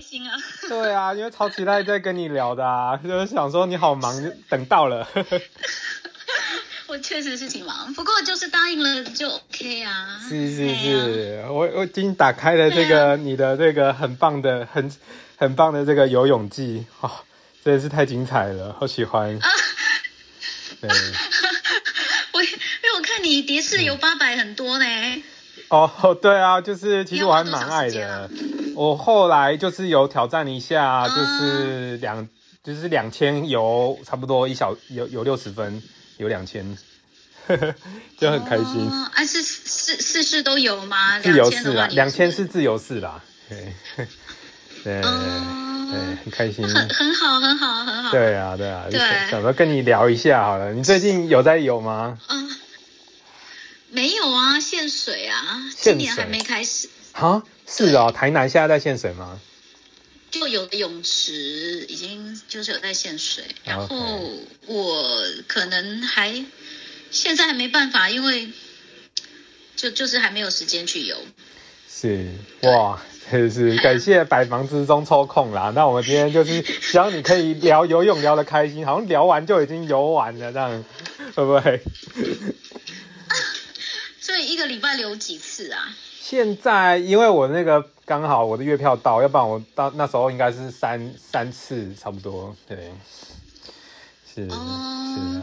心啊！对啊，因为超期待在跟你聊的啊，就是想说你好忙，等到了。我确实是挺忙，不过就是答应了就 OK 啊。是是是，我我已经打开了这个你的这个很棒的很很棒的这个游泳记哦，真的是太精彩了，好喜欢。对，我因为我看你蝶式游八百很多呢。哦，对啊，就是其实我还蛮爱的。我后来就是有挑战一下，就是两就是两千游差不多一小有有六十分。有两千，就很开心。啊，是四四式都有吗？自由式啊，两千是自由式啦。对，对，对，很开心。很很好，很好，很好。对啊，对啊。对。想说跟你聊一下好了，你最近有在游吗？嗯，没有啊，限水啊，今年还没开始。啊，是哦，台南现在在限水吗？就有的泳池已经就是有在限水，然后我可能还现在还没办法，因为就就是还没有时间去游。是哇，真是感谢百忙之中抽空啦。那我们今天就是希望你可以聊游泳聊得开心，好像聊完就已经游完了，这样会不会？所以一个礼拜游几次啊？现在因为我那个刚好我的月票到，要不然我到那时候应该是三三次差不多，对，是是，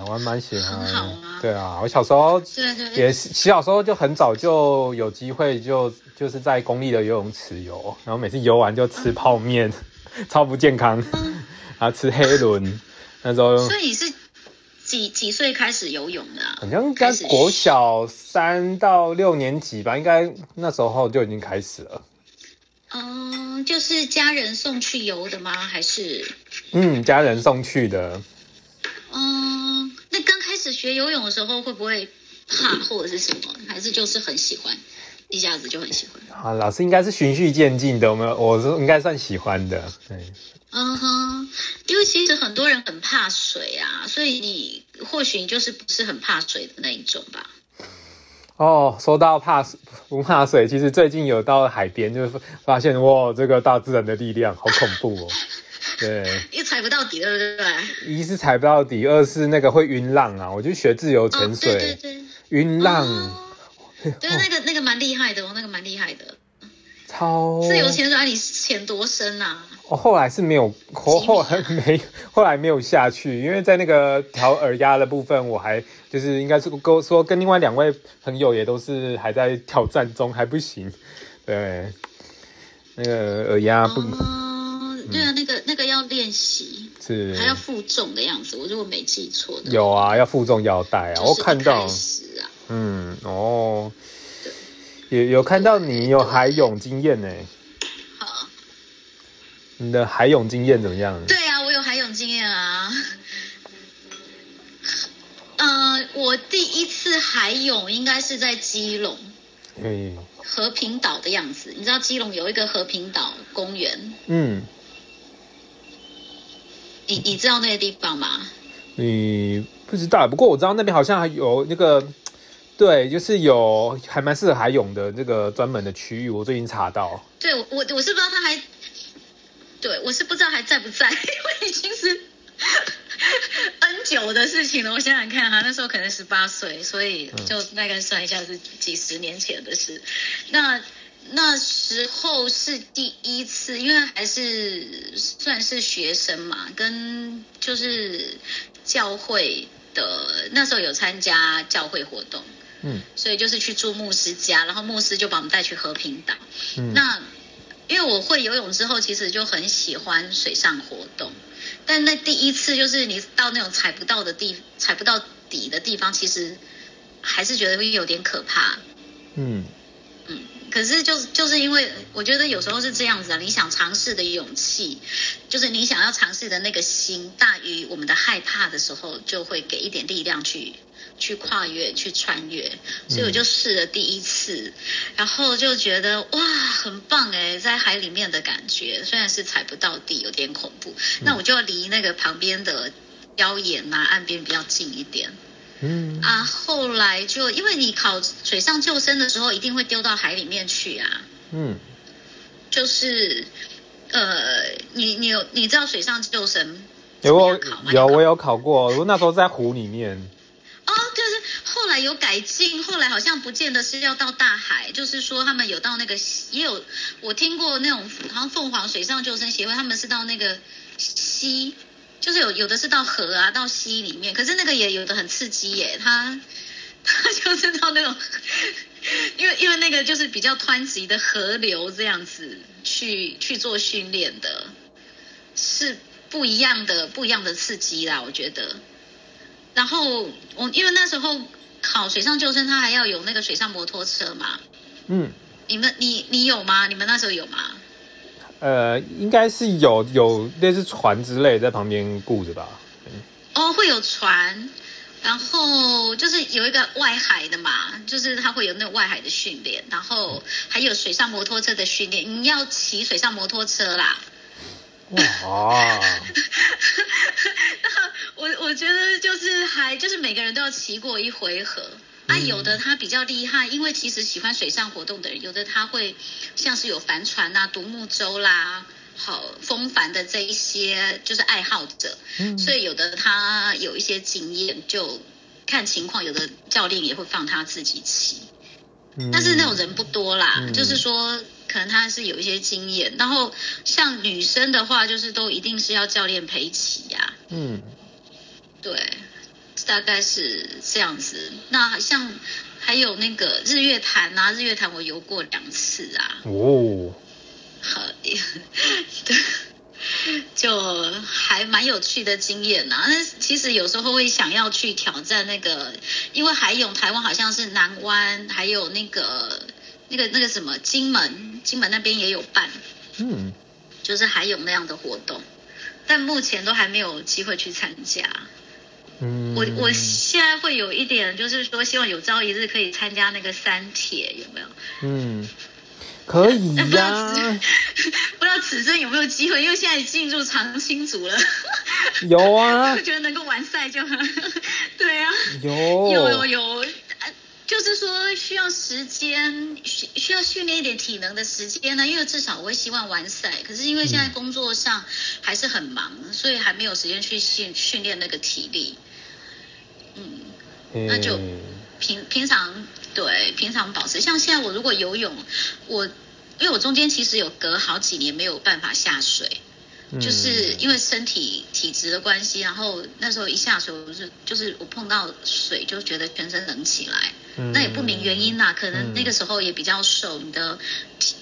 我还蛮喜欢，对啊，我小时候也是小时候就很早就有机会就就是在公立的游泳池游，然后每次游完就吃泡面，超不健康，然后吃黑轮，那时候，所以你是。几几岁开始游泳的？好像应该国小三到六年级吧，应该那时候就已经开始了。嗯，就是家人送去游的吗？还是？嗯，家人送去的。嗯，那刚开始学游泳的时候会不会怕或者是什么？还是就是很喜欢，一下子就很喜欢？啊，老师应该是循序渐进的，我们我是应该算喜欢的，对。嗯哼，因为其实很多人很怕水啊，所以你或许你就是不是很怕水的那一种吧。哦，说到怕不怕水，其实最近有到海边，就是发现哇，这个大自然的力量好恐怖哦。对，又踩不到底，对不对？一是踩不到底，二是那个会晕浪啊。我就学自由潜水，对对对，晕浪，对那个那个蛮厉害的哦，那个蛮厉害的。超自由潜水，你潜多深啊？我后来是没有后后来没后来没有下去，因为在那个调耳压的部分，我还就是应该是跟说跟另外两位朋友也都是还在挑战中，还不行。对，那个耳压不，对啊，那个那个要练习，是还要负重的样子。我如果没记错的，有啊，要负重腰带啊。我看到，啊，嗯，哦，有有看到你有海泳经验呢。好你的海泳经验怎么样？对啊，我有海泳经验啊。呃，我第一次海泳应该是在基隆，嗯，和平岛的样子。你知道基隆有一个和平岛公园？嗯。你你知道那个地方吗？你不知道，不过我知道那边好像还有那个，对，就是有还蛮适合海泳的这个专门的区域。我最近查到。对，我我是不知道他还。对，我是不知道还在不在，因为已经是 N 久的事情了。我想想看哈，那时候可能十八岁，所以就大概算一下是几十年前的事。那那时候是第一次，因为还是算是学生嘛，跟就是教会的那时候有参加教会活动，嗯，所以就是去住牧师家，然后牧师就把我们带去和平岛，嗯，那。因为我会游泳之后，其实就很喜欢水上活动，但那第一次就是你到那种踩不到的地、踩不到底的地方，其实还是觉得会有点可怕。嗯嗯，可是就是就是因为我觉得有时候是这样子啊，你想尝试的勇气，就是你想要尝试的那个心大于我们的害怕的时候，就会给一点力量去。去跨越，去穿越，所以我就试了第一次，然后就觉得哇，很棒哎，在海里面的感觉，虽然是踩不到地，有点恐怖，那我就要离那个旁边的礁岩啊、岸边比较近一点。嗯。啊，后来就因为你考水上救生的时候，一定会丢到海里面去啊。嗯，就是呃，你你有你知道水上救生有我有我有考过，我那时候在湖里面。有改进，后来好像不见得是要到大海，就是说他们有到那个也有我听过那种好像凤凰水上救生协会，他们是到那个溪，就是有有的是到河啊，到溪里面，可是那个也有的很刺激耶，他 他就是到那种。因为因为那个就是比较湍急的河流这样子去去做训练的，是不一样的不一样的刺激啦，我觉得。然后我因为那时候考水上救生，他还要有那个水上摩托车嘛。嗯。你们你你有吗？你们那时候有吗？呃，应该是有有类似船之类在旁边顾着吧。哦，会有船。然后就是有一个外海的嘛，就是他会有那外海的训练，然后还有水上摩托车的训练，你要骑水上摩托车啦。哇！我我觉得就是还就是每个人都要骑过一回合。啊，有的他比较厉害，因为其实喜欢水上活动的人，有的他会像是有帆船啊、独木舟啦。好风帆的这一些就是爱好者，所以有的他有一些经验，就看情况，有的教练也会放他自己骑，但是那种人不多啦，就是说可能他是有一些经验，然后像女生的话，就是都一定是要教练陪骑呀。嗯，对，大概是这样子。那像还有那个日月潭啊，日月潭我游过两次啊。哦。好，对，就还蛮有趣的经验呐。那其实有时候会想要去挑战那个，因为海泳台湾好像是南湾，还有那个那个那个什么金门，金门那边也有办，嗯，就是还有那样的活动，但目前都还没有机会去参加。嗯，我我现在会有一点，就是说希望有朝一日可以参加那个三铁，有没有？嗯。可以呀，不知道此生有没有机会，因为现在进入长青组了。有啊，我觉得能够完赛就很，对啊，有有有有，就是说需要时间，需需要训练一点体能的时间呢，因为至少我会希望完赛，可是因为现在工作上还是很忙，所以还没有时间去训训练那个体力。嗯，那就平平常。对，平常保持像现在我如果游泳，我因为我中间其实有隔好几年没有办法下水，就是因为身体体质的关系，然后那时候一下水，我是就是我碰到水就觉得全身冷起来，那也不明原因啦，可能那个时候也比较瘦，你的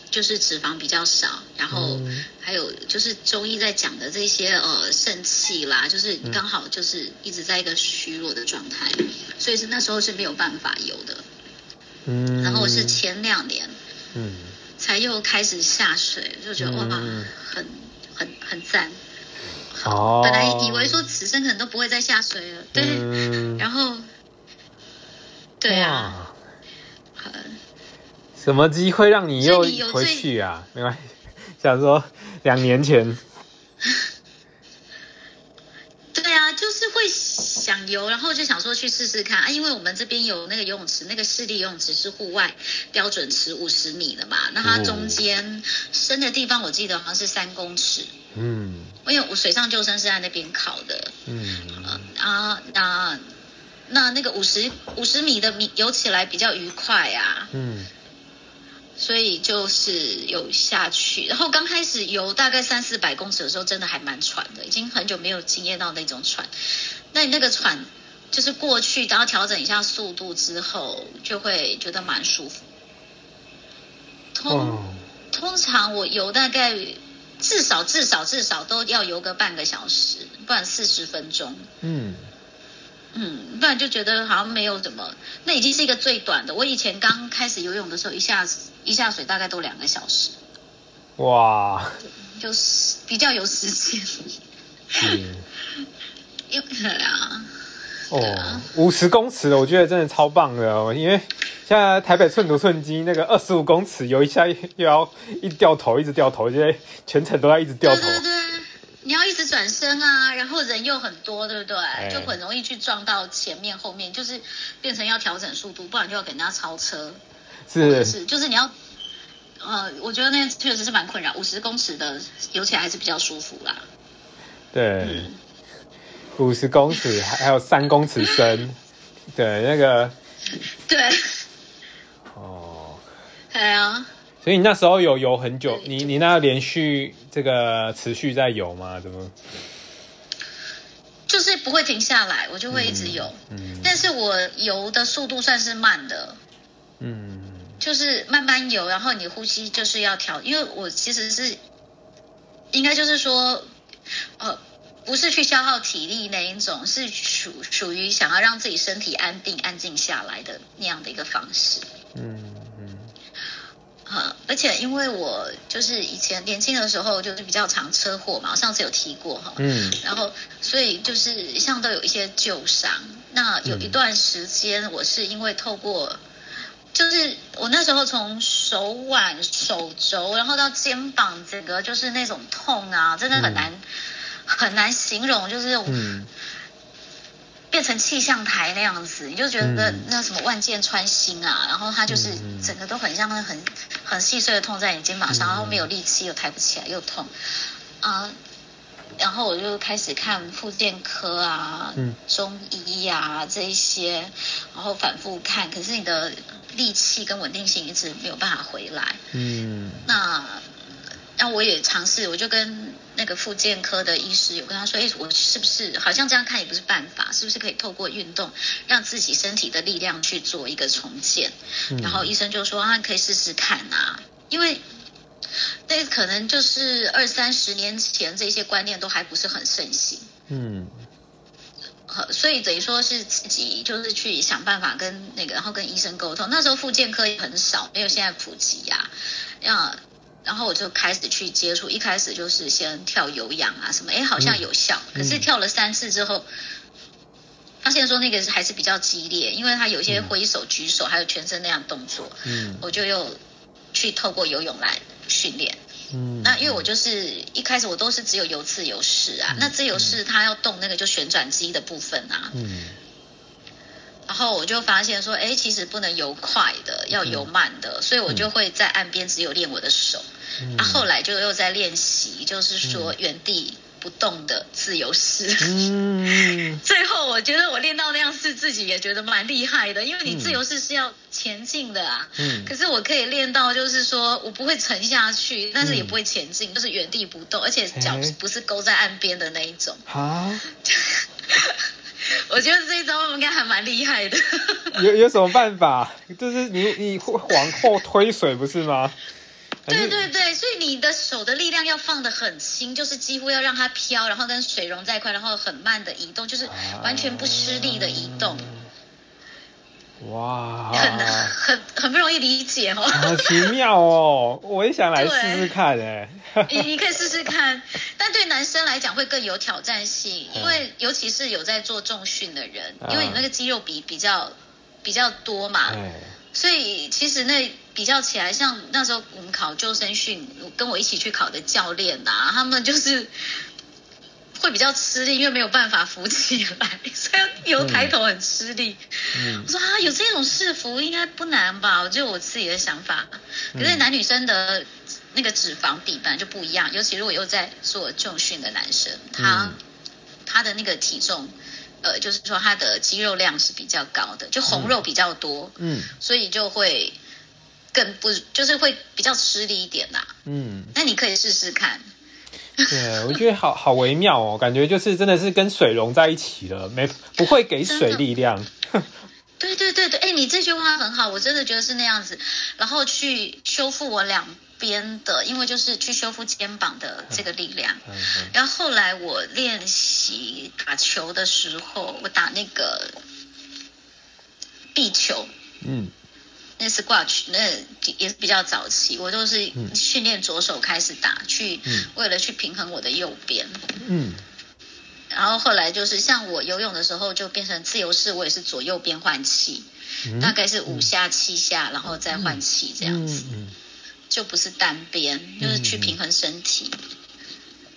就是脂肪比较少，然后还有就是中医在讲的这些呃肾气啦，就是刚好就是一直在一个虚弱的状态，所以是那时候是没有办法游的。嗯，然后我是前两年，嗯，才又开始下水，就觉得哇，很很很赞。哦，本来以为说此生可能都不会再下水了，对，然后，对啊，什么机会让你又回去啊？没关系，想说两年前。想游，然后就想说去试试看。啊，因为我们这边有那个游泳池，那个市立游泳池是户外标准池五十米的嘛，那它中间深的地方我记得好像是三公尺，嗯，因为我水上救生是在那边考的，嗯，啊，那那那个五十五十米的米游起来比较愉快啊，嗯，所以就是有下去，然后刚开始游大概三四百公尺的时候，真的还蛮喘的，已经很久没有经验到那种喘。那你那个喘，就是过去，然后调整一下速度之后，就会觉得蛮舒服。通通常我游大概至少至少至少都要游个半个小时，不然四十分钟。嗯嗯，不然就觉得好像没有怎么。那已经是一个最短的。我以前刚开始游泳的时候，一下一下水大概都两个小时。哇，就是比较有时间。嗯。对啊，哦，五十公尺的，我觉得真的超棒的哦。因为现在台北寸土寸金，那个二十五公尺游一下又要一掉头，一直掉头，就在全程都在一直掉头。对对对，你要一直转身啊，然后人又很多，对不对？就很容易去撞到前面后面，就是变成要调整速度，不然就要给人家超车。是是，就是你要呃，我觉得那确实是蛮困扰。五十公尺的游起来还是比较舒服啦。对，五十公尺还还有三公尺深，对那个。对。哦。对啊。所以你那时候有游很久，你你那连续这个持续在游吗？怎么？就是不会停下来，我就会一直游。嗯。但是我游的速度算是慢的。嗯。就是慢慢游，然后你呼吸就是要调，因为我其实是应该就是说，呃，不是去消耗体力那一种，是属属于想要让自己身体安定、安静下来的那样的一个方式。嗯嗯。哈，而且因为我就是以前年轻的时候就是比较常车祸嘛，我上次有提过哈。嗯。然后，所以就是像都有一些旧伤。那有一段时间，我是因为透过。就是我那时候从手腕、手肘，然后到肩膀，整个就是那种痛啊，真的很难很难形容，就是嗯，变成气象台那样子，你就觉得那什么万箭穿心啊，然后它就是整个都很像那很很细碎的痛在你肩膀上，然后没有力气，又抬不起来，又痛。啊。然后我就开始看复健科啊，中医啊这一些，然后反复看，可是你的力气跟稳定性一直没有办法回来。嗯，那那我也尝试，我就跟那个复健科的医师有跟他说，哎，我是不是好像这样看也不是办法，是不是可以透过运动让自己身体的力量去做一个重建？然后医生就说啊，可以试试看啊，因为。那可能就是二三十年前，这些观念都还不是很盛行。嗯，所以等于说是自己就是去想办法跟那个，然后跟医生沟通。那时候复健科也很少，没有现在普及呀。呀，然后我就开始去接触，一开始就是先跳有氧啊什么，哎，好像有效。可是跳了三次之后，发现说那个还是比较激烈，因为他有些挥手、举手，还有全身那样动作。嗯，我就又去透过游泳来。训练，嗯，那因为我就是一开始我都是只有游自由式啊，那自由式它要动那个就旋转机的部分啊，嗯，然后我就发现说，哎，其实不能游快的，要游慢的，所以我就会在岸边只有练我的手，啊，后来就又在练习，就是说原地。不动的自由式，嗯，最后我觉得我练到那样是，自己也觉得蛮厉害的，因为你自由式是要前进的啊，嗯，可是我可以练到，就是说我不会沉下去，但是也不会前进，就是原地不动，而且脚不是勾在岸边的那一种。啊，我觉得这一招应该还蛮厉害的。有有什么办法？就是你你会往后推水不是吗？对对对，所以你的手的力量要放得很轻，就是几乎要让它飘，然后跟水融在一块，然后很慢的移动，就是完全不失力的移动。哇，很很很不容易理解哦。好奇妙哦，我也想来试试看哎。你你可以试试看，但对男生来讲会更有挑战性，因为尤其是有在做重训的人，因为你那个肌肉比比较比较多嘛。所以其实那比较起来，像那时候我们考救生训，跟我一起去考的教练呐，他们就是会比较吃力，因为没有办法浮起来，所以游抬头很吃力。我说啊，有这种式服应该不难吧？我就我自己的想法。可是男女生的那个脂肪比本来就不一样，尤其如果又在做重训的男生，他他的那个体重。呃，就是说它的肌肉量是比较高的，就红肉比较多，嗯，所以就会更不，就是会比较吃力一点啦，嗯，那你可以试试看。对，我觉得好好微妙哦，感觉就是真的是跟水融在一起了，没不会给水力量。对对对对，哎，你这句话很好，我真的觉得是那样子，然后去修复我两。边的，因为就是去修复肩膀的这个力量。然后后来我练习打球的时候，我打那个壁球，嗯，那是挂曲，那也是比较早期，我都是训练左手开始打，去为了去平衡我的右边。嗯，然后后来就是像我游泳的时候，就变成自由式，我也是左右边换气，大概是五下七下，然后再换气这样子。就不是单边，就是去平衡身体，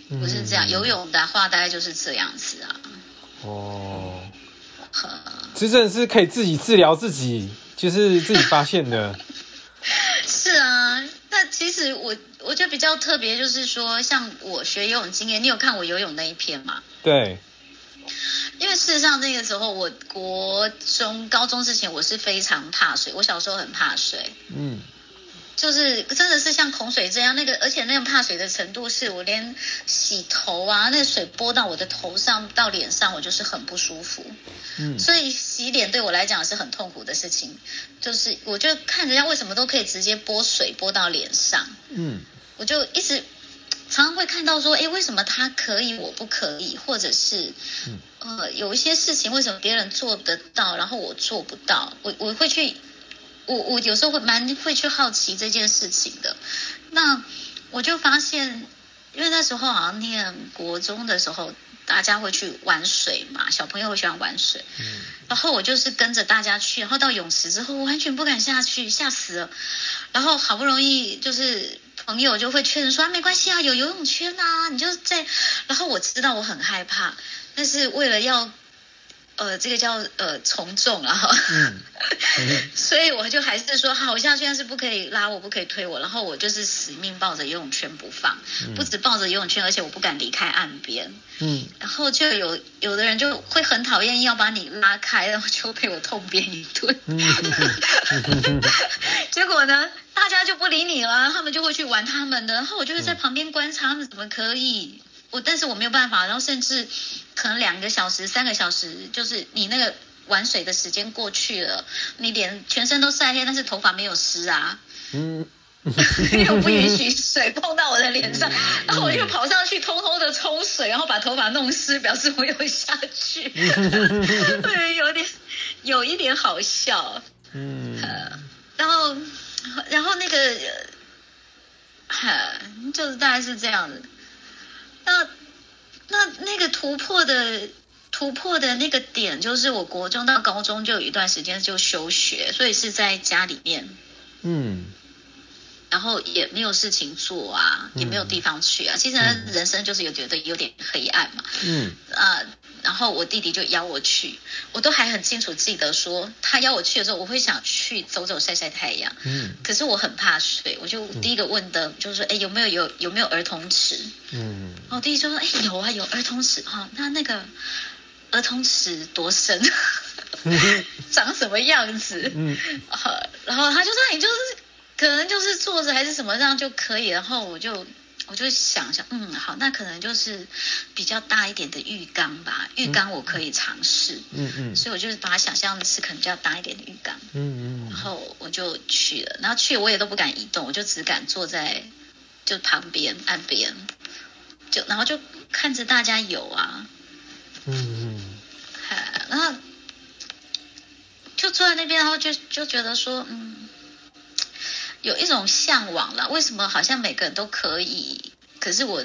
不是这样。游泳的话，大概就是这样子啊。哦，其实是可以自己治疗自己，就是自己发现的。是啊，那其实我我觉得比较特别，就是说像我学游泳经验，你有看我游泳那一篇吗？对。因为事实上那个时候，我国中、高中之前，我是非常怕水。我小时候很怕水。嗯。就是真的是像恐水这样，那个而且那种怕水的程度，是我连洗头啊，那个水拨到我的头上到脸上，我就是很不舒服。嗯，所以洗脸对我来讲是很痛苦的事情。就是我就看人家为什么都可以直接拨水拨到脸上，嗯，我就一直常常会看到说，哎，为什么他可以我不可以，或者是呃有一些事情为什么别人做得到，然后我做不到，我我会去。我我有时候会蛮会去好奇这件事情的，那我就发现，因为那时候好像念国中的时候，大家会去玩水嘛，小朋友会喜欢玩水，嗯，然后我就是跟着大家去，然后到泳池之后，我完全不敢下去，吓死了，然后好不容易就是朋友就会劝说，没关系啊，有游泳圈啊，你就在，然后我知道我很害怕，但是为了要。呃，这个叫呃从众啊，嗯，所以我就还是说，好，像现在是不可以拉我，不可以推我，然后我就是死命抱着游泳圈不放，不止抱着游泳圈，而且我不敢离开岸边，嗯，然后就有有的人就会很讨厌要把你拉开，然后就被我痛扁一顿，结果呢，大家就不理你了，他们就会去玩他们的，然后我就是在旁边观察他们怎么可以。我但是我没有办法，然后甚至可能两个小时、三个小时，就是你那个玩水的时间过去了，你脸全身都晒黑，但是头发没有湿啊，嗯，又不允许 水碰到我的脸上，然后我就跑上去偷偷的冲水，然后把头发弄湿，表示我有下去，会有点有一点好笑，嗯，然后然后那个，哈，就是大概是这样子。那那那个突破的突破的那个点，就是我国中到高中就有一段时间就休学，所以是在家里面，嗯，然后也没有事情做啊，也没有地方去啊，其实人生就是有觉得有点黑暗嘛，嗯啊。然后我弟弟就邀我去，我都还很清楚记得说，他邀我去的时候，我会想去走走晒晒太阳。嗯。可是我很怕水，我就第一个问的就是说，哎，有没有有有没有儿童池？嗯。然后弟弟说，哎，有啊，有儿童池哈。那那个儿童池多深？长什么样子？嗯。然后他就说，你就是可能就是坐着还是什么这样就可以。然后我就。我就想想，嗯，好，那可能就是比较大一点的浴缸吧。浴缸我可以尝试，嗯嗯，所以我就是把它想象的是可能比较大一点的浴缸，嗯嗯，然后我就去了，然后去我也都不敢移动，我就只敢坐在就旁边岸边，就然后就看着大家游啊，嗯嗯，然后就坐在那边，然后就就觉得说，嗯。有一种向往了，为什么好像每个人都可以，可是我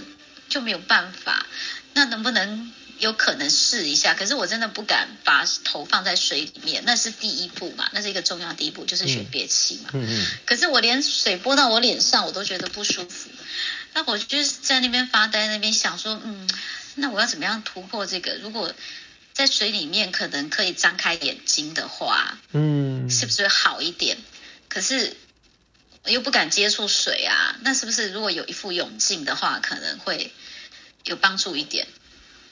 就没有办法？那能不能有可能试一下？可是我真的不敢把头放在水里面，那是第一步嘛，那是一个重要第一步，就是学憋气嘛。嗯嗯。可是我连水泼到我脸上，我都觉得不舒服。那我就是在那边发呆，那边想说，嗯，那我要怎么样突破这个？如果在水里面可能可以张开眼睛的话，嗯，是不是会好一点？可是。又不敢接触水啊，那是不是如果有一副泳镜的话，可能会有帮助一点？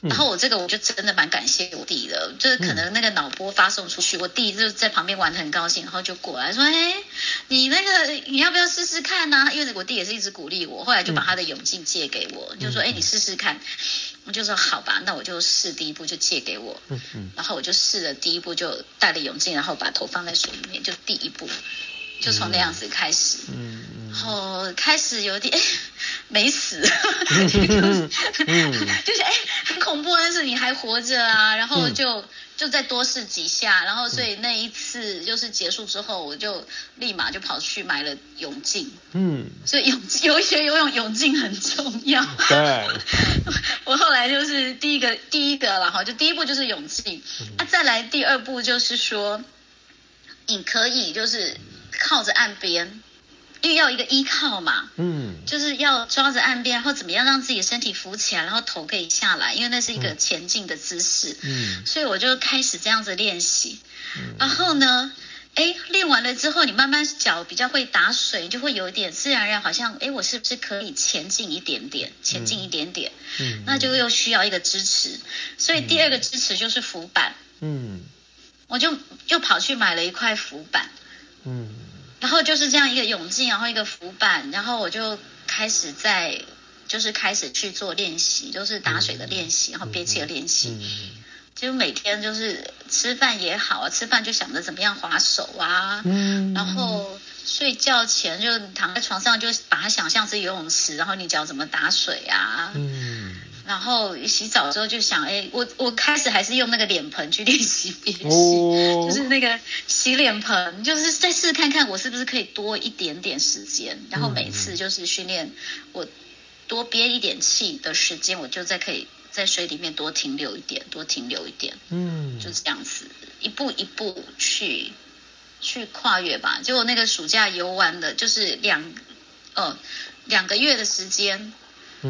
然后我这个我就真的蛮感谢我弟的，就是可能那个脑波发送出去，我弟就在旁边玩的很高兴，然后就过来说：“哎，你那个你要不要试试看呢？”因为我弟也是一直鼓励我，后来就把他的泳镜借给我，就说：“哎，你试试看。”我就说：“好吧，那我就试第一步，就借给我。”嗯嗯。然后我就试了第一步，就戴了泳镜，然后把头放在水里面，就第一步。就从那样子开始，嗯然后开始有点 没死，就是哎很恐怖，但是你还活着啊，然后就就再多试几下，然后所以那一次就是结束之后，我就立马就跑去买了泳镜，嗯，所以泳有学游泳泳镜很重要，对，我后来就是第一个第一个了哈，就第一步就是泳镜，那再来第二步就是说你可以就是。靠着岸边，因为要一个依靠嘛，嗯，就是要抓着岸边，然后怎么样让自己身体浮起来，然后头可以下来，因为那是一个前进的姿势，嗯，所以我就开始这样子练习，然后呢，哎，练完了之后，你慢慢脚比较会打水，就会有一点自然而然，好像哎，我是不是可以前进一点点，前进一点点？嗯，那就又需要一个支持，所以第二个支持就是浮板。嗯，我就又跑去买了一块浮板。嗯，然后就是这样一个泳镜，然后一个浮板，然后我就开始在，就是开始去做练习，就是打水的练习，然后憋气的练习。就每天就是吃饭也好啊，吃饭就想着怎么样划手啊，嗯，然后睡觉前就躺在床上就把它想象是游泳池，然后你脚怎么打水啊，嗯，然后洗澡之后就想，哎，我我开始还是用那个脸盆去练习憋气，就是那个洗脸盆，就是再试看看我是不是可以多一点点时间，然后每次就是训练我多憋一点气的时间，我就再可以。在水里面多停留一点，多停留一点，嗯，就这样子，一步一步去去跨越吧。结果那个暑假游玩的，就是两，呃，两个月的时间，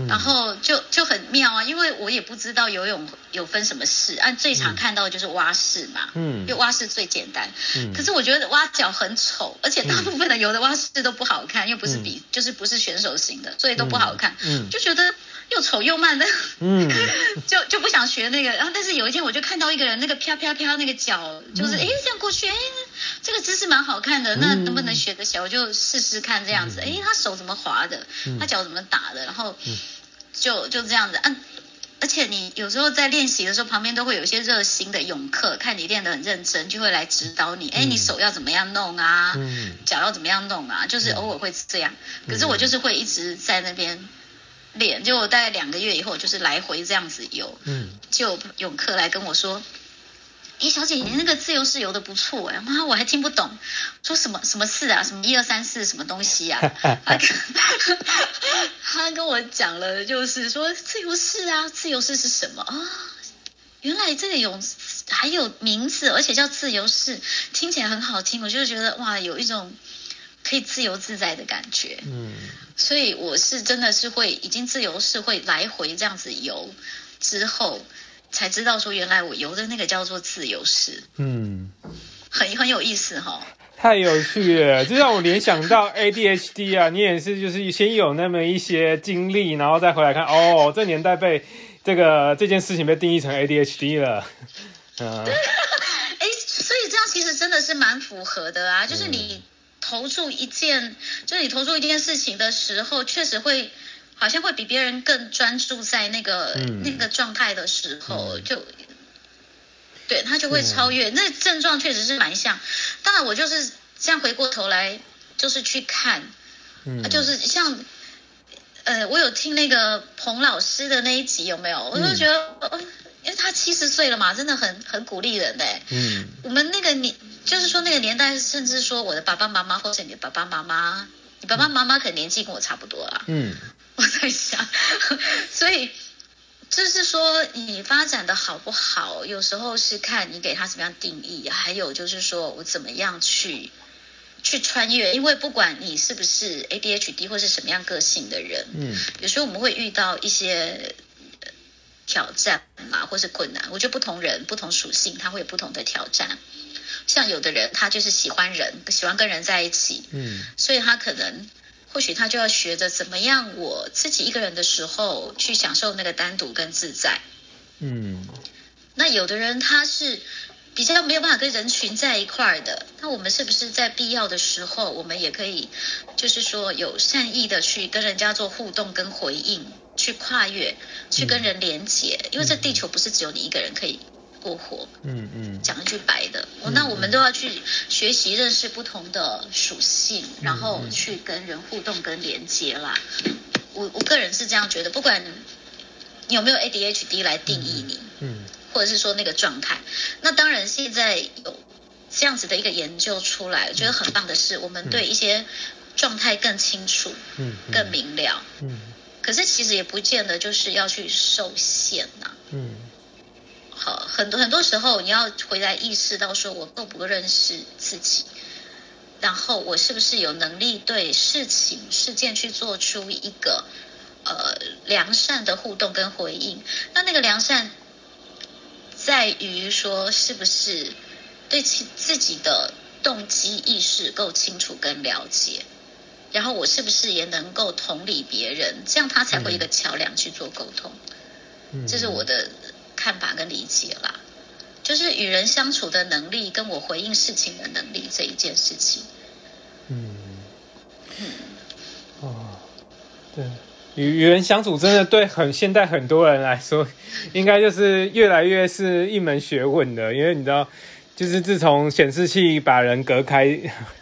然后就就很妙啊，因为我也不知道游泳有分什么式，按最常看到的就是蛙式嘛，嗯，因为蛙式最简单，嗯，可是我觉得蛙脚很丑，而且大部分的游的蛙式都不好看，又不是比就是不是选手型的，所以都不好看，嗯，就觉得。又丑又慢的，嗯，就就不想学那个。然后，但是有一天我就看到一个人，那个飘飘飘那个脚，就是哎这样过去，哎，这个姿势蛮好看的。那能不能学得起来？我就试试看这样子。哎，他手怎么滑的？他脚怎么打的？然后就就这样子。嗯，而且你有时候在练习的时候，旁边都会有一些热心的泳客，看你练得很认真，就会来指导你。哎，你手要怎么样弄啊？嗯脚要怎么样弄啊？就是偶尔会这样。可是我就是会一直在那边。练就大概两个月以后，就是来回这样子游，嗯，就泳客来跟我说：“哎，小姐，你那个自由式游的不错哎。”妈，我还听不懂，说什么什么四啊，什么一二三四什么东西啊？他 他跟我讲了，就是说自由式啊，自由式是什么啊？原来这个泳还有名字，而且叫自由式，听起来很好听，我就觉得哇，有一种。可以自由自在的感觉，嗯，所以我是真的是会已经自由式会来回这样子游之后，才知道说原来我游的那个叫做自由式，嗯，很很有意思哈，太有趣了，这让我联想到 ADHD 啊，你也是就是先有那么一些经历，然后再回来看，哦，这年代被这个这件事情被定义成 ADHD 了，嗯，哎，所以这样其实真的是蛮符合的啊，就是你。投注一件，就是你投注一件事情的时候，确实会好像会比别人更专注在那个那个状态的时候，就对他就会超越。那症状确实是蛮像。当然，我就是这样回过头来，就是去看，就是像呃，我有听那个彭老师的那一集，有没有？我就觉得，因为他七十岁了嘛，真的很很鼓励人嘞。嗯，我们那个年。就是说那个年代，甚至说我的爸爸妈妈或者你的爸爸妈妈，你爸爸妈妈可能年纪跟我差不多啦。嗯，我在想，所以就是说你发展的好不好，有时候是看你给他什么样定义，还有就是说我怎么样去去穿越，因为不管你是不是 ADHD 或是什么样个性的人，嗯，有时候我们会遇到一些挑战嘛，或是困难。我觉得不同人不同属性，他会有不同的挑战。像有的人，他就是喜欢人，喜欢跟人在一起，嗯，所以他可能或许他就要学着怎么样，我自己一个人的时候去享受那个单独跟自在，嗯。那有的人他是比较没有办法跟人群在一块儿的，那我们是不是在必要的时候，我们也可以就是说有善意的去跟人家做互动跟回应，去跨越，去跟人连接，因为这地球不是只有你一个人可以。过活，嗯嗯，讲一句白的，那我们都要去学习认识不同的属性，然后去跟人互动跟连接啦。我我个人是这样觉得，不管你有没有 ADHD 来定义你，嗯，或者是说那个状态，那当然现在有这样子的一个研究出来，我觉得很棒的是，我们对一些状态更清楚，嗯，更明了，嗯，可是其实也不见得就是要去受限呐，嗯。好，很多很多时候，你要回来意识到，说我够不够认识自己，然后我是不是有能力对事情事件去做出一个呃良善的互动跟回应？那那个良善在于说，是不是对其自己的动机意识够清楚跟了解，然后我是不是也能够同理别人，这样他才会一个桥梁去做沟通。这是我的看法跟理解啦，就是与人相处的能力跟我回应事情的能力这一件事情。嗯嗯哦，对，与与人相处真的对很现在很多人来说，应该就是越来越是一门学问的，因为你知道。就是自从显示器把人隔开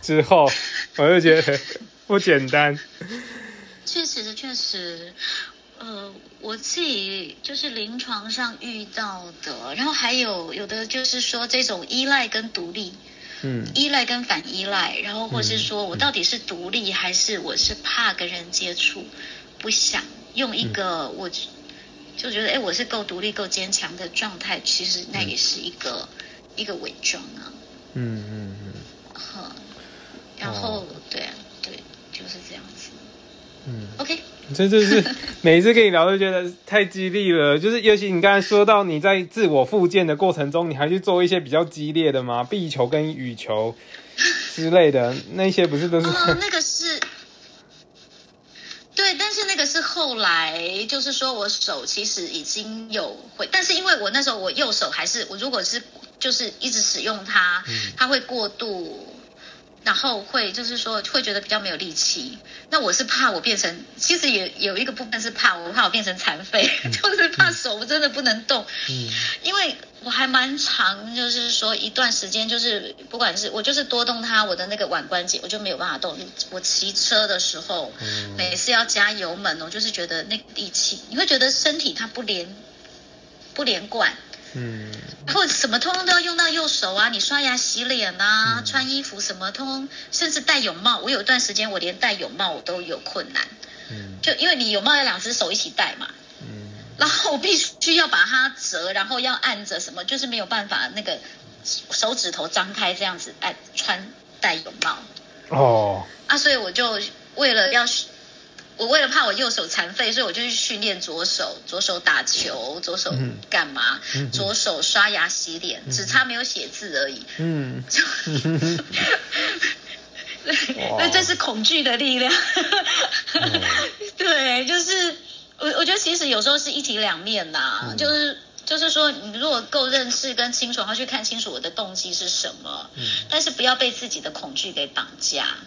之后，我就觉得不简单。确实，确实，呃，我自己就是临床上遇到的，然后还有有的就是说这种依赖跟独立，嗯，依赖跟反依赖，然后或是说我到底是独立还是我是怕跟人接触，不想。用一个我就觉得哎我是够独立够坚强的状态，其实那也是一个。一个伪装啊，嗯嗯嗯，好，然后对啊，对，就是这样子，嗯，OK，这就是 每一次跟你聊都觉得太激励了，就是尤其你刚才说到你在自我复健的过程中，你还去做一些比较激烈的吗？壁球跟羽球之类的那些不是都是？哦，那个是，对，但是那个是后来，就是说我手其实已经有会，但是因为我那时候我右手还是我如果是。就是一直使用它，它会过度，然后会就是说会觉得比较没有力气。那我是怕我变成，其实也有一个部分是怕我怕我变成残废，就是怕手真的不能动。嗯，因为我还蛮长，就是说一段时间，就是不管是我就是多动它，我的那个腕关节我就没有办法动。我骑车的时候，每次要加油门，我就是觉得那力气，你会觉得身体它不连不连贯。嗯，然后什么通通都要用到右手啊！你刷牙、洗脸啊，穿衣服什么通，甚至戴泳帽。我有一段时间，我连戴泳帽我都有困难。嗯，就因为你泳帽要两只手一起戴嘛。嗯，然后我必须要把它折，然后要按着什么，就是没有办法那个手指头张开这样子哎穿戴泳帽。哦。啊，所以我就为了要。我为了怕我右手残废，所以我就去训练左手，左手打球，左手干嘛？左手刷牙洗脸，只差没有写字而已。嗯，那这是恐惧的力量。对，就是我我觉得其实有时候是一体两面呐，就是就是说，你如果够认识跟清楚，然后去看清楚我的动机是什么，但是不要被自己的恐惧给绑架。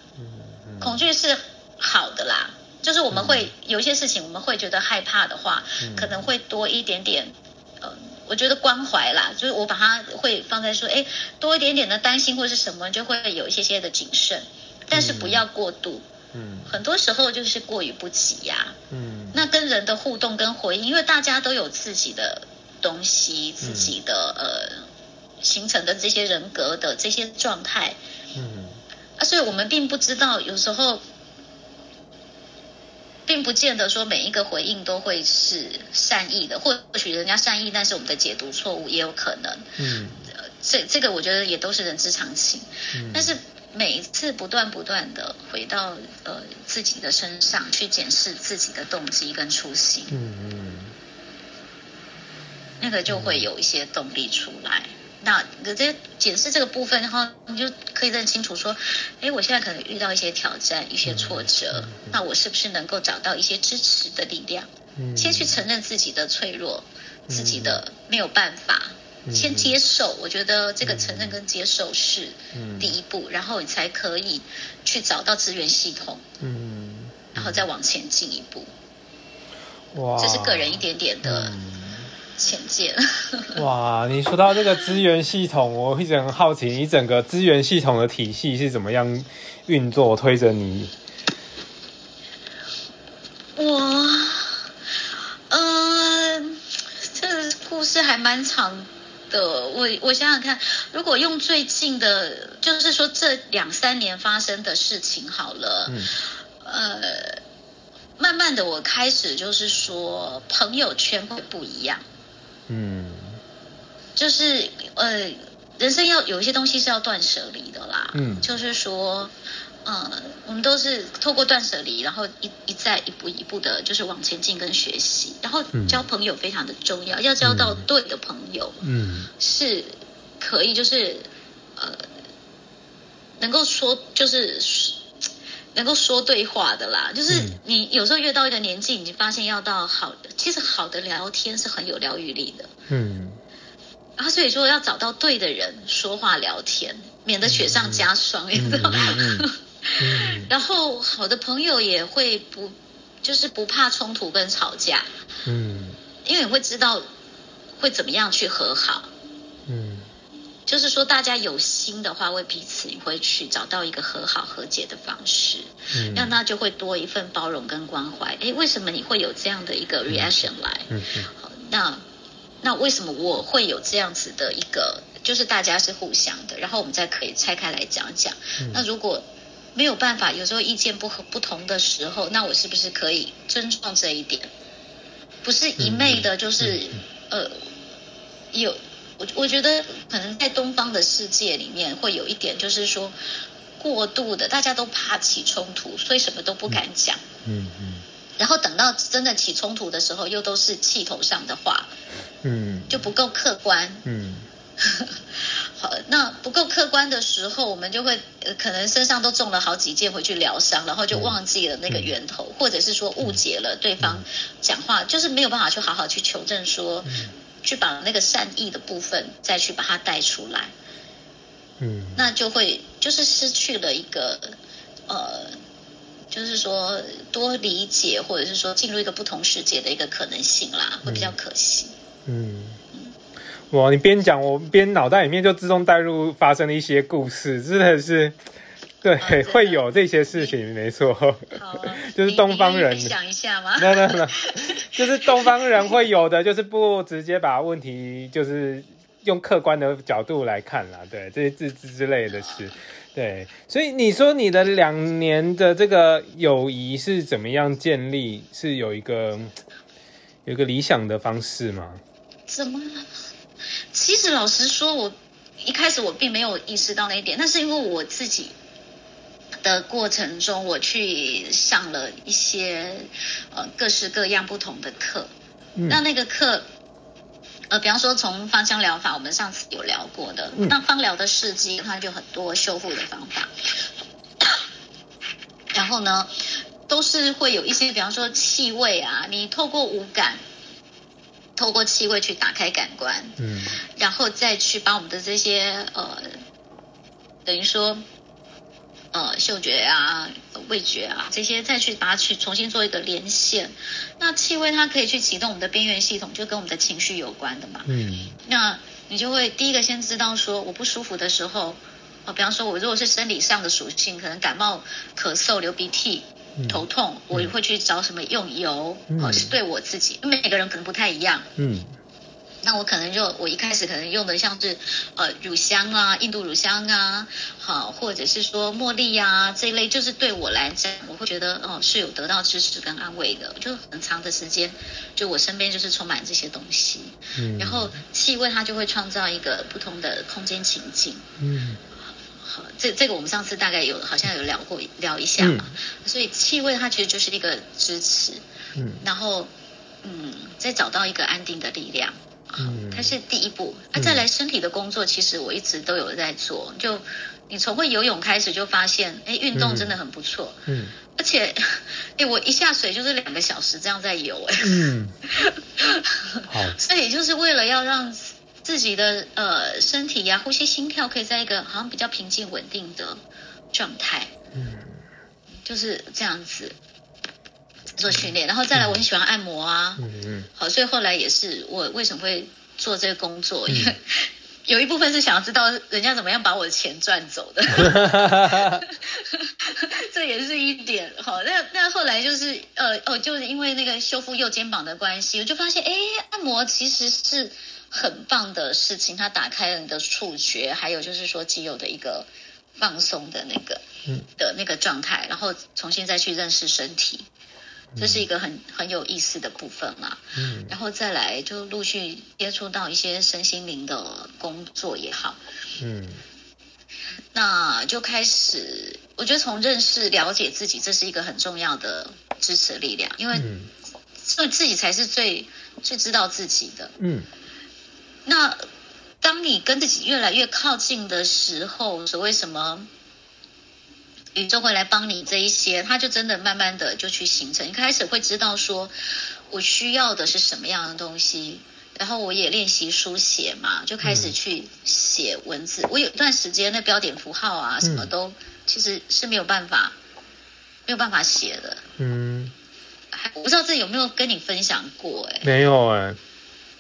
恐惧是好的啦。就是我们会有一些事情，我们会觉得害怕的话，可能会多一点点，呃，我觉得关怀啦，就是我把它会放在说，哎，多一点点的担心或是什么，就会有一些些的谨慎，但是不要过度，嗯，很多时候就是过于不及呀，嗯，那跟人的互动跟回应，因为大家都有自己的东西，自己的呃形成的这些人格的这些状态，嗯，啊，所以我们并不知道有时候。并不见得说每一个回应都会是善意的，或许人家善意，但是我们的解读错误也有可能。嗯，这这个我觉得也都是人之常情。嗯，但是每一次不断不断的回到呃自己的身上去检视自己的动机跟初心，嗯嗯，那个就会有一些动力出来。那直接检视这个部分，然后你就可以认清楚说，哎，我现在可能遇到一些挑战、一些挫折，那我是不是能够找到一些支持的力量？先去承认自己的脆弱，自己的没有办法，先接受。我觉得这个承认跟接受是第一步，然后你才可以去找到资源系统，嗯，然后再往前进一步。哇，这是个人一点点的。浅见。哇，你说到这个资源系统，我一直很好奇，你整个资源系统的体系是怎么样运作，推着你？我，嗯，这个故事还蛮长的。我我想想看，如果用最近的，就是说这两三年发生的事情好了，嗯，呃，慢慢的我开始就是说，朋友圈会不一样。嗯，就是呃，人生要有一些东西是要断舍离的啦。嗯，就是说，呃，我们都是透过断舍离，然后一一再一步一步的，就是往前进跟学习。然后交朋友非常的重要，要交到对的朋友。嗯，是可以，就是呃，能够说就是能够说对话的啦。就是你有时候越到一个年纪，你就发现要到好，其实好的聊天是很有疗愈力的。嗯。然后所以说要找到对的人说话聊天，免得雪上加霜，你知道吗？然后好的朋友也会不，就是不怕冲突跟吵架。嗯。因为你会知道会怎么样去和好。嗯。就是说，大家有心的话，为彼此你会去找到一个和好和解的方式。嗯。那那就会多一份包容跟关怀。哎，为什么你会有这样的一个 reaction 来？嗯嗯。好，那。那为什么我会有这样子的一个，就是大家是互相的，然后我们再可以拆开来讲讲。那如果没有办法，有时候意见不合不同的时候，那我是不是可以尊重这一点？不是一昧的，就是呃，有我我觉得可能在东方的世界里面会有一点，就是说过度的，大家都怕起冲突，所以什么都不敢讲。嗯嗯。然后等到真的起冲突的时候，又都是气头上的话。嗯，就不够客观。嗯，好，那不够客观的时候，我们就会可能身上都中了好几箭，回去疗伤，然后就忘记了那个源头，或者是说误解了对方讲话，就是没有办法去好好去求证，说去把那个善意的部分再去把它带出来。嗯，那就会就是失去了一个呃，就是说多理解，或者是说进入一个不同世界的一个可能性啦，会比较可惜。嗯，哇！你边讲，我边脑袋里面就自动带入发生的一些故事，真的是，对，会有这些事情，没错。就是东方人想一下吗？那 那那，就是东方人会有的，就是不直接把问题，就是用客观的角度来看啦。对，这些字字之类的事，对。所以你说你的两年的这个友谊是怎么样建立？是有一个有一个理想的方式吗？怎么？其实老实说，我一开始我并没有意识到那一点，那是因为我自己的过程中，我去上了一些呃各式各样不同的课。那那个课，呃，比方说从芳香疗法，我们上次有聊过的，那芳疗的试剂，它就很多修复的方法。然后呢，都是会有一些，比方说气味啊，你透过五感。透过气味去打开感官，嗯，然后再去把我们的这些呃，等于说呃嗅觉啊、味觉啊这些，再去把它去重新做一个连线。那气味它可以去启动我们的边缘系统，就跟我们的情绪有关的嘛。嗯，那你就会第一个先知道说我不舒服的时候，啊，比方说我如果是生理上的属性，可能感冒、咳嗽、流鼻涕。头痛，我会去找什么用油，哦，是对我自己，每个人可能不太一样。嗯，那我可能就我一开始可能用的像是呃乳香啊，印度乳香啊，好，或者是说茉莉啊这一类，就是对我来讲，我会觉得哦是有得到支持跟安慰的，就很长的时间，就我身边就是充满这些东西。嗯，然后气味它就会创造一个不同的空间情境。嗯。这这个我们上次大概有好像有聊过聊一下嘛，所以气味它其实就是一个支持，嗯，然后嗯再找到一个安定的力量，嗯，它是第一步，啊再来身体的工作其实我一直都有在做，就你从会游泳开始就发现，哎运动真的很不错，嗯，而且 哎我一下水就是两个小时这样在游，哎，嗯，好，所以就是为了要让。自己的呃身体呀，呼吸、心跳可以在一个好像比较平静、稳定的状态，嗯，就是这样子做训练，然后再来，我很喜欢按摩啊，嗯嗯，好，所以后来也是我为什么会做这个工作，因为 有一部分是想要知道人家怎么样把我的钱赚走的，这也是一点。好，那那后来就是呃哦，就是因为那个修复右肩膀的关系，我就发现，哎，按摩其实是。很棒的事情，它打开了你的触觉，还有就是说肌肉的一个放松的那个，嗯，的那个状态，然后重新再去认识身体，这是一个很很有意思的部分嘛，嗯，然后再来就陆续接触到一些身心灵的工作也好，嗯，那就开始，我觉得从认识了解自己，这是一个很重要的支持力量，因为所以自己才是最最知道自己的，嗯。那当你跟自己越来越靠近的时候，所谓什么宇宙会来帮你这一些，他就真的慢慢的就去形成。一开始会知道说我需要的是什么样的东西，然后我也练习书写嘛，就开始去写文字。我有一段时间那标点符号啊什么都其实是没有办法没有办法写的。嗯，我不知道这有没有跟你分享过？哎，没有哎。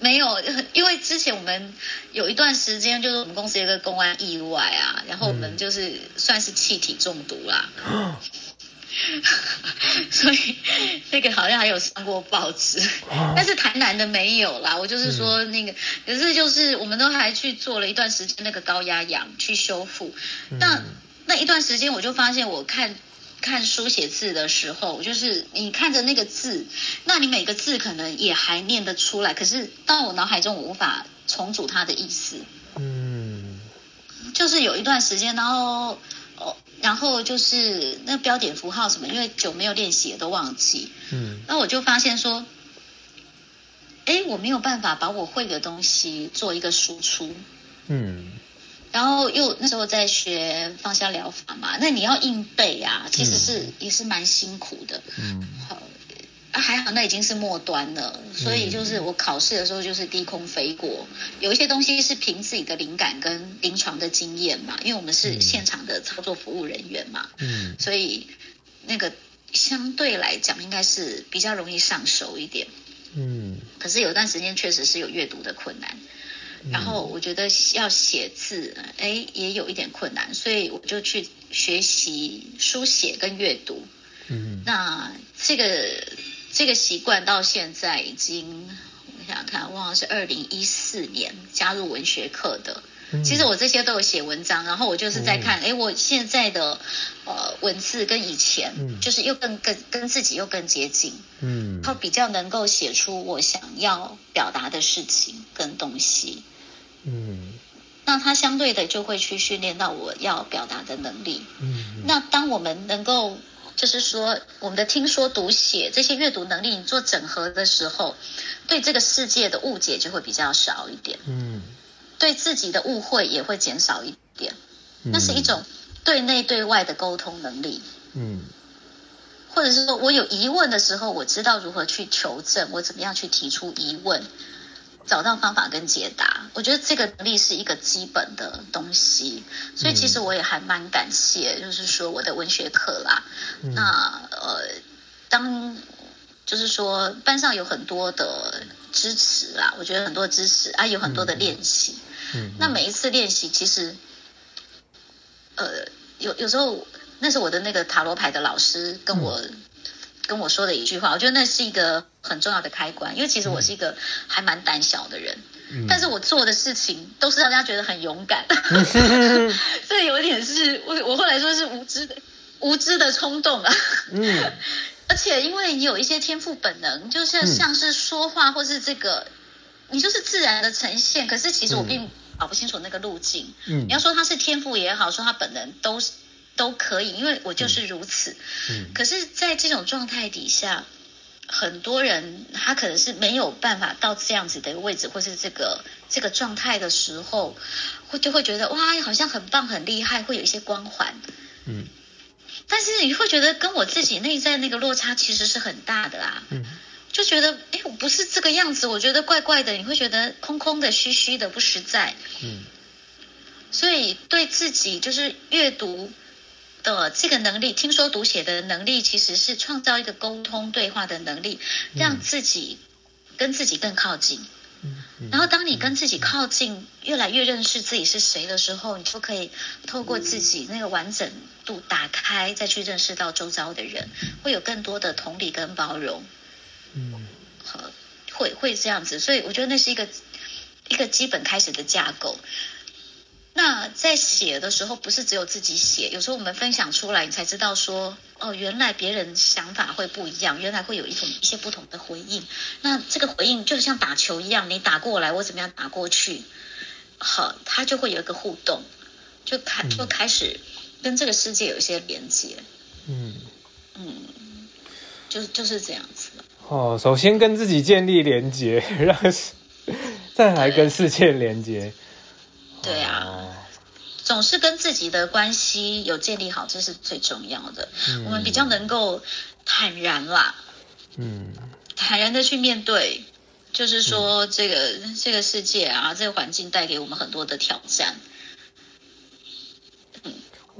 没有，因为之前我们有一段时间，就是我们公司有个公安意外啊，然后我们就是算是气体中毒啦，所以那个好像还有上过报纸，但是台南的没有啦。我就是说那个，可是就是我们都还去做了一段时间那个高压氧去修复，那那一段时间我就发现我看。看书写字的时候，就是你看着那个字，那你每个字可能也还念得出来，可是到我脑海中我无法重组它的意思。嗯，就是有一段时间，然后哦，然后就是那标点符号什么，因为久没有练习都忘记。嗯，那我就发现说，哎，我没有办法把我会的东西做一个输出。嗯。然后又那时候在学放下疗法嘛，那你要硬背啊，其实是也是蛮辛苦的。嗯，好，还好那已经是末端了，所以就是我考试的时候就是低空飞过，有一些东西是凭自己的灵感跟临床的经验嘛，因为我们是现场的操作服务人员嘛，嗯，所以那个相对来讲应该是比较容易上手一点。嗯，可是有段时间确实是有阅读的困难。然后我觉得要写字，哎，也有一点困难，所以我就去学习书写跟阅读。嗯，那这个这个习惯到现在已经，我想想看，忘了是二零一四年加入文学课的。其实我这些都有写文章，然后我就是在看，哎，我现在的呃文字跟以前，就是又更更跟自己又更接近。嗯，然后比较能够写出我想要表达的事情跟东西。嗯，那他相对的就会去训练到我要表达的能力。嗯，那当我们能够，就是说我们的听说读写这些阅读能力你做整合的时候，对这个世界的误解就会比较少一点。嗯，对自己的误会也会减少一点。那是一种对内对外的沟通能力。嗯，或者是说我有疑问的时候，我知道如何去求证，我怎么样去提出疑问。找到方法跟解答，我觉得这个能力是一个基本的东西，所以其实我也还蛮感谢，就是说我的文学课啦。那呃，当就是说班上有很多的支持啦，我觉得很多支持啊，有很多的练习。嗯，那每一次练习，其实呃，有有时候那是我的那个塔罗牌的老师跟我。跟我说的一句话，我觉得那是一个很重要的开关，因为其实我是一个还蛮胆小的人，但是我做的事情都是让大家觉得很勇敢，这有点是我我后来说是无知的无知的冲动啊，嗯，而且因为你有一些天赋本能，就是像是说话或是这个，你就是自然的呈现，可是其实我并搞不清楚那个路径，嗯，你要说他是天赋也好，说他本人都是。都可以，因为我就是如此。嗯，可是，在这种状态底下，很多人他可能是没有办法到这样子的位置，或是这个这个状态的时候，会就会觉得哇，好像很棒、很厉害，会有一些光环。嗯，但是你会觉得跟我自己内在那个落差其实是很大的啊。嗯，就觉得哎，我不是这个样子，我觉得怪怪的，你会觉得空空的、虚虚的、不实在。嗯，所以对自己就是阅读。的这个能力，听说读写的能力，其实是创造一个沟通对话的能力，让自己跟自己更靠近。然后，当你跟自己靠近，越来越认识自己是谁的时候，你就可以透过自己那个完整度打开，再去认识到周遭的人，会有更多的同理跟包容。嗯，和会会这样子，所以我觉得那是一个一个基本开始的架构。那在写的时候，不是只有自己写，有时候我们分享出来，你才知道说，哦，原来别人想法会不一样，原来会有一种一些不同的回应。那这个回应就像打球一样，你打过来，我怎么样打过去，好，它就会有一个互动，就开就开始跟这个世界有一些连接。嗯嗯，就是就是这样子。哦，首先跟自己建立连接，让再来跟世界连接。对啊，总是跟自己的关系有建立好，这是最重要的。我们比较能够坦然啦，嗯，坦然的去面对，就是说这个这个世界啊，这个环境带给我们很多的挑战。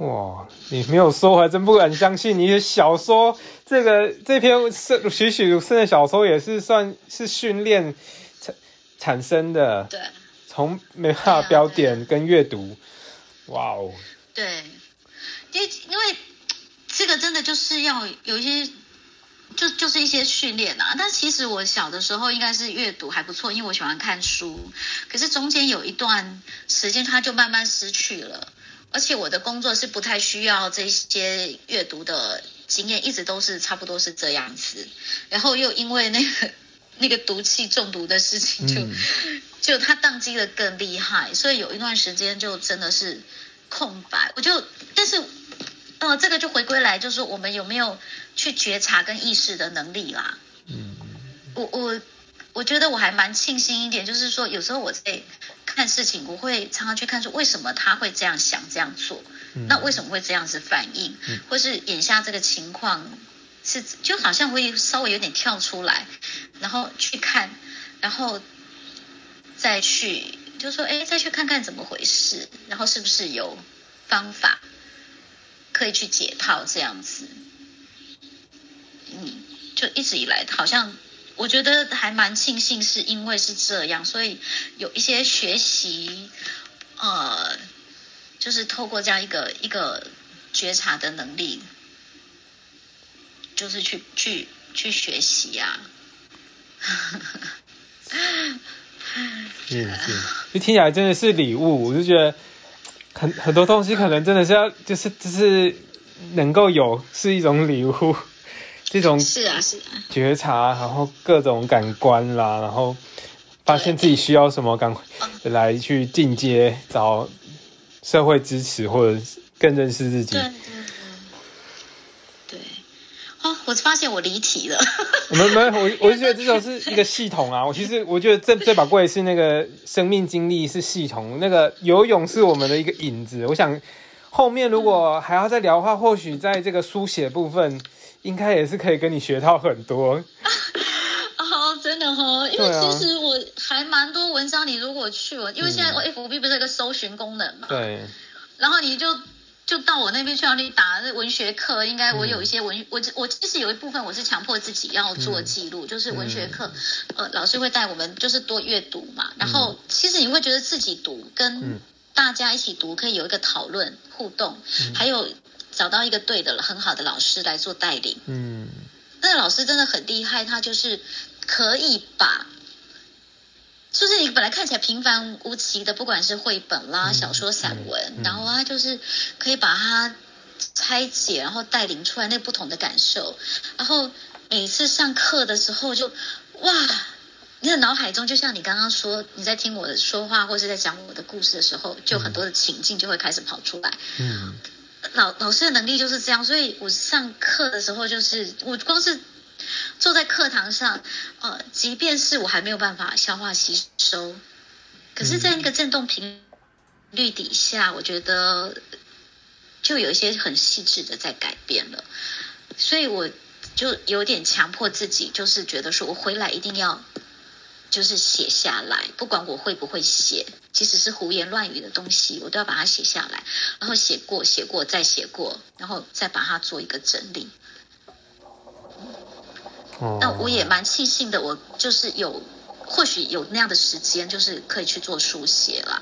哇，你没有说，我还真不敢相信。你的小说，这个这篇是栩栩如生的小说，也是算是训练产产生的。对，从没办法标点跟阅读，哇哦。对，因为因为这个真的就是要有一些，就就是一些训练啊。但其实我小的时候应该是阅读还不错，因为我喜欢看书。可是中间有一段时间，它就慢慢失去了。而且我的工作是不太需要这些阅读的经验，一直都是差不多是这样子。然后又因为那个那个毒气中毒的事情，就就他宕机的更厉害，所以有一段时间就真的是空白。我就但是呃，这个就回归来，就是我们有没有去觉察跟意识的能力啦？嗯，我我我觉得我还蛮庆幸一点，就是说有时候我在。看事情，我会常常去看说为什么他会这样想这样做，那为什么会这样子反应，或是眼下这个情况是就好像会稍微有点跳出来，然后去看，然后再去就说哎，再去看看怎么回事，然后是不是有方法可以去解套这样子，嗯，就一直以来好像。我觉得还蛮庆幸，是因为是这样，所以有一些学习，呃，就是透过这样一个一个觉察的能力，就是去去去学习啊。是 是，就听起来真的是礼物。我就觉得很很多东西可能真的是要，就是就是能够有是一种礼物。这种是啊是啊，觉察，然后各种感官啦，然后发现自己需要什么，赶快来去进阶，找社会支持，或者更认识自己。对对对，哦，我发现我离题了。没没，我 我就觉得这种是一个系统啊。我其实我觉得这这把贵是那个生命经历是系统，那个游泳是我们的一个影子。我想后面如果还要再聊的话，或许在这个书写部分。应该也是可以跟你学到很多。哦，真的哈，因为其实我还蛮多文章，你如果去我，因为现在我 F B 不是有个搜寻功能嘛，对，然后你就就到我那边去，让你打那文学课，应该我有一些文，我我其实有一部分我是强迫自己要做记录，就是文学课，呃，老师会带我们就是多阅读嘛，然后其实你会觉得自己读跟大家一起读可以有一个讨论互动，还有。找到一个对的、很好的老师来做带领。嗯，那个老师真的很厉害，他就是可以把，就是你本来看起来平凡无奇的，不管是绘本啦、小说、散文，然后他就是可以把它拆解，然后带领出来那不同的感受。然后每次上课的时候，就哇，你的脑海中就像你刚刚说，你在听我的说话，或是在讲我的故事的时候，就很多的情境就会开始跑出来。嗯。老老师的能力就是这样，所以我上课的时候，就是我光是坐在课堂上，呃，即便是我还没有办法消化吸收，可是，在那个振动频率底下，我觉得就有一些很细致的在改变了，所以我就有点强迫自己，就是觉得说我回来一定要。就是写下来，不管我会不会写，即使是胡言乱语的东西，我都要把它写下来，然后写过、写过、再写过，然后再把它做一个整理。那我也蛮庆幸的，我就是有或许有那样的时间，就是可以去做书写了。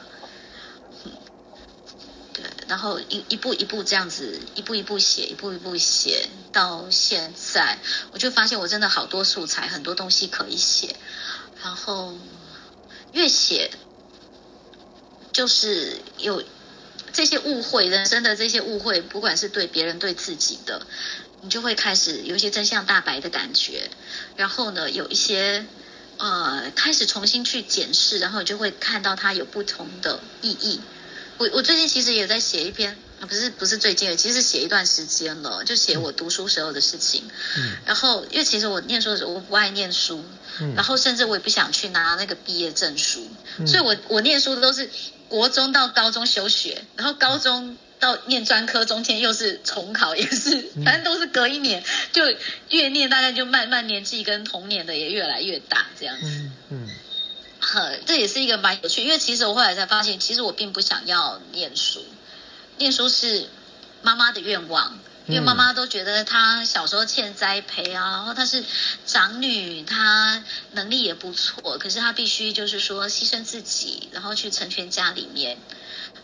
对，然后一一步一步这样子，一步一步写，一步一步写，到现在，我就发现我真的好多素材，很多东西可以写。然后越写，就是有这些误会，人生的这些误会，不管是对别人对自己的，你就会开始有一些真相大白的感觉。然后呢，有一些呃，开始重新去检视，然后你就会看到它有不同的意义。我我最近其实也在写一篇不是不是最近的，其实写一段时间了，就写我读书时候的事情。嗯。然后，因为其实我念书的时候我不爱念书，嗯。然后甚至我也不想去拿那个毕业证书，所以我我念书都是国中到高中休学，然后高中到念专科中间又是重考，也是反正都是隔一年，就越念大概就慢慢年纪跟童年的也越来越大这样子。嗯嗯。这也是一个蛮有趣，因为其实我后来才发现，其实我并不想要念书。念书是妈妈的愿望，因为妈妈都觉得她小时候欠栽培啊，然后她是长女，她能力也不错，可是她必须就是说牺牲自己，然后去成全家里面。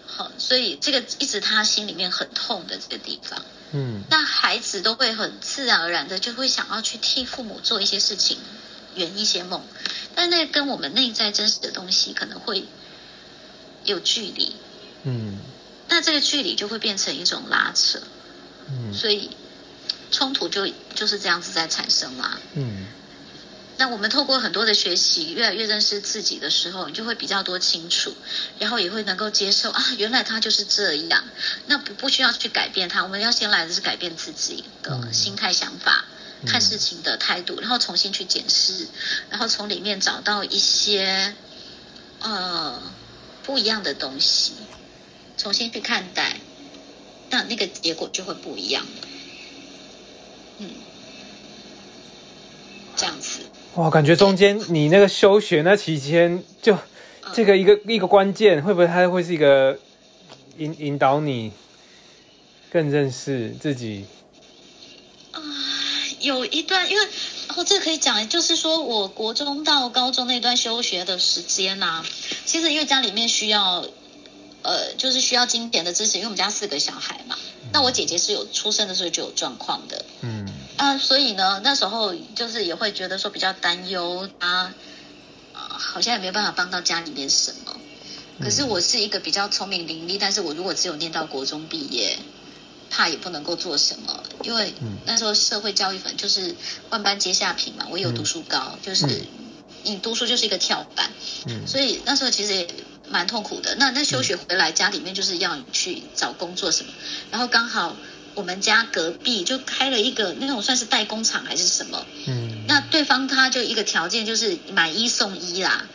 好，所以这个一直她心里面很痛的这个地方。嗯，那孩子都会很自然而然的就会想要去替父母做一些事情，圆一些梦，但那跟我们内在真实的东西可能会有距离。嗯。那这个距离就会变成一种拉扯，嗯，所以冲突就就是这样子在产生啦，嗯。那我们透过很多的学习，越来越认识自己的时候，你就会比较多清楚，然后也会能够接受啊，原来他就是这样，那不不需要去改变他，我们要先来的是改变自己的心态、想法、看事情的态度，然后重新去检视，然后从里面找到一些呃不一样的东西。重新去看待，那那个结果就会不一样了。嗯，这样子。哇，感觉中间你那个休学那期间，就这个一个一个关键，会不会它会是一个引引导你更认识自己？啊，有一段，因为哦，这个可以讲，就是说我国中到高中那段休学的时间呐，其实因为家里面需要。呃，就是需要金钱的支持，因为我们家四个小孩嘛。那我姐姐是有出生的时候就有状况的，嗯。啊，所以呢，那时候就是也会觉得说比较担忧啊，好像也没有办法帮到家里面什么。可是我是一个比较聪明伶俐，但是我如果只有念到国中毕业，怕也不能够做什么，因为那时候社会教育粉就是万般皆下品嘛，我有读书高，就是你读书就是一个跳板，嗯，所以那时候其实。蛮痛苦的。那那休学回来，家里面就是要去找工作什么。然后刚好我们家隔壁就开了一个那种算是代工厂还是什么。嗯。那对方他就一个条件就是买一送一啦，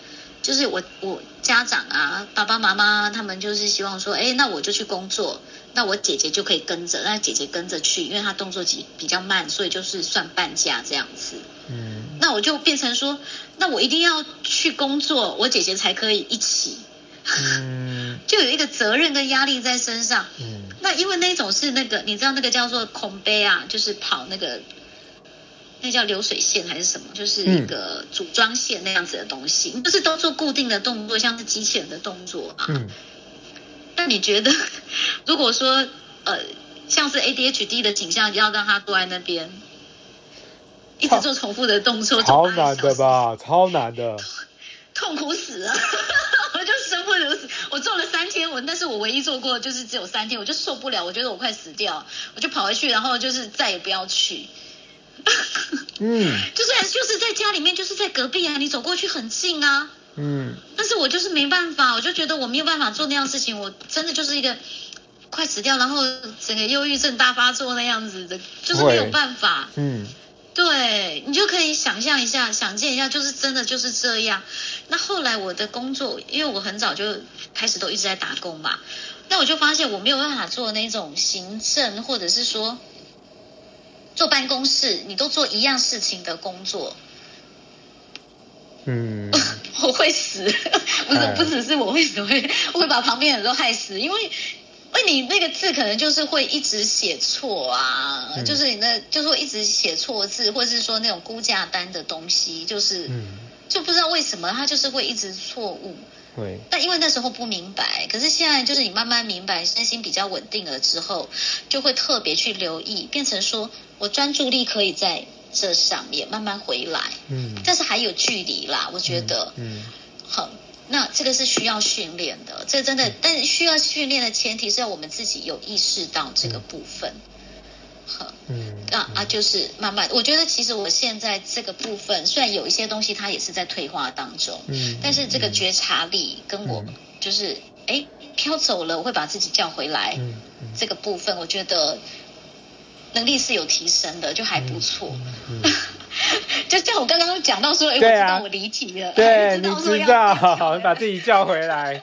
就是我我家长啊爸爸妈妈他们就是希望说，哎，那我就去工作，那我姐姐就可以跟着，那姐姐跟着去，因为她动作比比较慢，所以就是算半价这样子。嗯。那我就变成说，那我一定要去工作，我姐姐才可以一起。嗯，就有一个责任跟压力在身上。嗯，那因为那种是那个，你知道那个叫做空杯啊，就是跑那个，那叫流水线还是什么？就是一个组装线那样子的东西，就是都做固定的动作，像是机器人的动作啊。嗯。那你觉得，如果说呃，像是 ADHD 的景象，要让他坐在那边，一直做重复的动作，超难的吧？超难的。痛苦死了。我做了三天，我但是我唯一做过就是只有三天，我就受不了，我觉得我快死掉，我就跑回去，然后就是再也不要去。嗯，就是就是在家里面，就是在隔壁啊，你走过去很近啊。嗯，但是我就是没办法，我就觉得我没有办法做那样事情，我真的就是一个快死掉，然后整个忧郁症大发作那样子的，就是没有办法。嗯。对你就可以想象一下，想见一下，就是真的就是这样。那后来我的工作，因为我很早就开始都一直在打工嘛，那我就发现我没有办法做那种行政，或者是说坐办公室，你都做一样事情的工作。嗯，我会死，不是不只是我会死，会会把旁边人都害死，因为。为你那个字可能就是会一直写错啊，就是你那就是会一直写错字，或者是说那种估价单的东西，就是就不知道为什么他就是会一直错误。对。但因为那时候不明白，可是现在就是你慢慢明白，身心比较稳定了之后，就会特别去留意，变成说我专注力可以在这上面慢慢回来。嗯。但是还有距离啦，我觉得。嗯。好。那这个是需要训练的，这真的，但需要训练的前提是要我们自己有意识到这个部分。好，嗯，啊啊，就是慢慢，我觉得其实我现在这个部分，虽然有一些东西它也是在退化当中，嗯，但是这个觉察力跟我就是哎飘走了，我会把自己叫回来。嗯这个部分我觉得能力是有提升的，就还不错。就像我刚刚讲到说，哎，我知道我离题了，对，你 知道，把自己叫回来。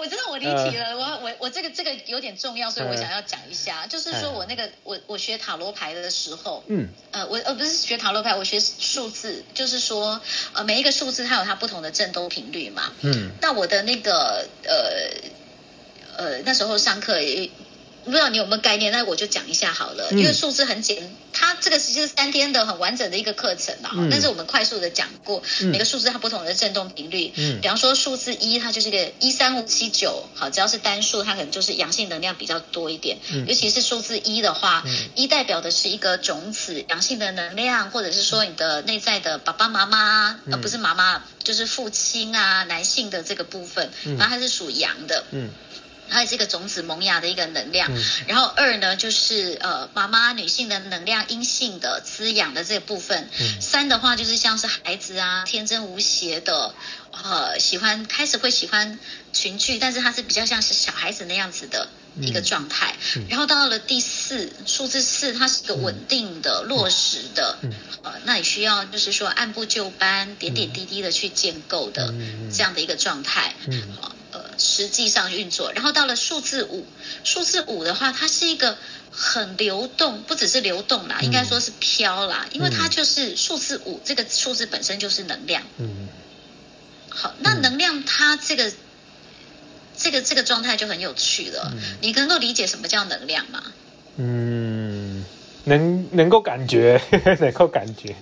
我知道我离题了，我我我这个这个有点重要，所以我想要讲一下，就是说我那个我我学塔罗牌的时候，嗯，呃，我呃不是学塔罗牌，我学数字，就是说呃每一个数字它有它不同的振动频率嘛，嗯，那我的那个呃呃那时候上课。不知道你有没有概念，那我就讲一下好了。因为数字很简，它这个其实是三天的很完整的一个课程嘛。但是我们快速的讲过每个数字它不同的振动频率。嗯。比方说数字一，它就是一个一三五七九，好，只要是单数，它可能就是阳性能量比较多一点。嗯。尤其是数字一的话，一代表的是一个种子，阳性的能量，或者是说你的内在的爸爸妈妈，呃不是妈妈，就是父亲啊，男性的这个部分，然后它是属阳的。嗯。它也是一个种子萌芽的一个能量，然后二呢就是呃妈妈女性的能量阴性的滋养的这个部分，三的话就是像是孩子啊天真无邪的，呃喜欢开始会喜欢群聚，但是它是比较像是小孩子那样子的一个状态，然后到了第四数字四，它是个稳定的落实的，呃那也需要就是说按部就班点点滴滴的去建构的这样的一个状态，好。实际上运作，然后到了数字五，数字五的话，它是一个很流动，不只是流动啦，应该说是飘啦，因为它就是数字五这个数字本身就是能量。嗯。好，那能量它这个这个这个状态就很有趣了。你能够理解什么叫能量吗？嗯，能能够感觉，能够感觉。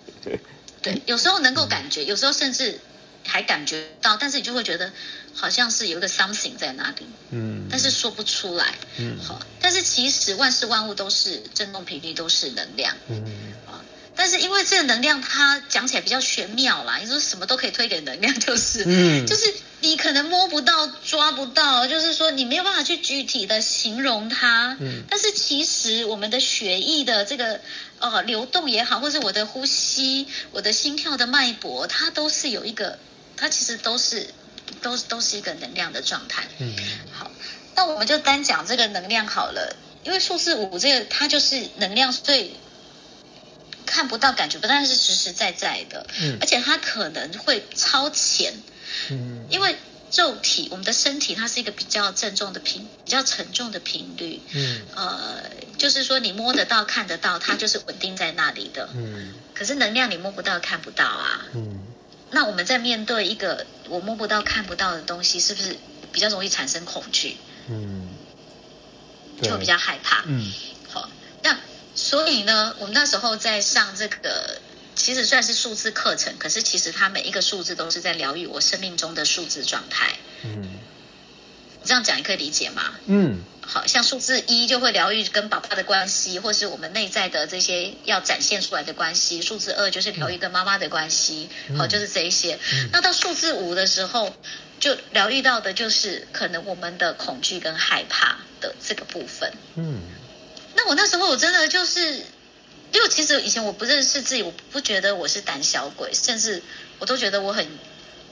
对，有时候能够感觉，有时候甚至还感觉到，但是你就会觉得。好像是有一个 something 在那里，嗯，但是说不出来，嗯，好，但是其实万事万物都是振动频率，都是能量，嗯，啊，但是因为这个能量它讲起来比较玄妙啦，你说什么都可以推给能量，就是，嗯，就是你可能摸不到、抓不到，就是说你没有办法去具体的形容它，嗯，但是其实我们的血液的这个呃流动也好，或是我的呼吸、我的心跳的脉搏，它都是有一个，它其实都是。都都是一个能量的状态。嗯，好，那我们就单讲这个能量好了，因为数字五这个它就是能量最看不到、感觉不但是实实在在的，嗯，而且它可能会超前，嗯，因为肉体我们的身体它是一个比较郑重的频、比较沉重的频率，嗯，呃，就是说你摸得到、看得到，它就是稳定在那里的，嗯，可是能量你摸不到、看不到啊，嗯。那我们在面对一个我摸不到、看不到的东西，是不是比较容易产生恐惧？嗯，就比较害怕。嗯，好，那所以呢，我们那时候在上这个，其实算是数字课程，可是其实它每一个数字都是在疗愈我生命中的数字状态。嗯，这样讲你可以理解吗？嗯。好像数字一就会疗愈跟爸爸的关系，或是我们内在的这些要展现出来的关系。数字二就是疗愈跟妈妈的关系，好，就是这一些。那到数字五的时候，就疗愈到的就是可能我们的恐惧跟害怕的这个部分。嗯，那我那时候我真的就是，因为其实以前我不认识自己，我不觉得我是胆小鬼，甚至我都觉得我很。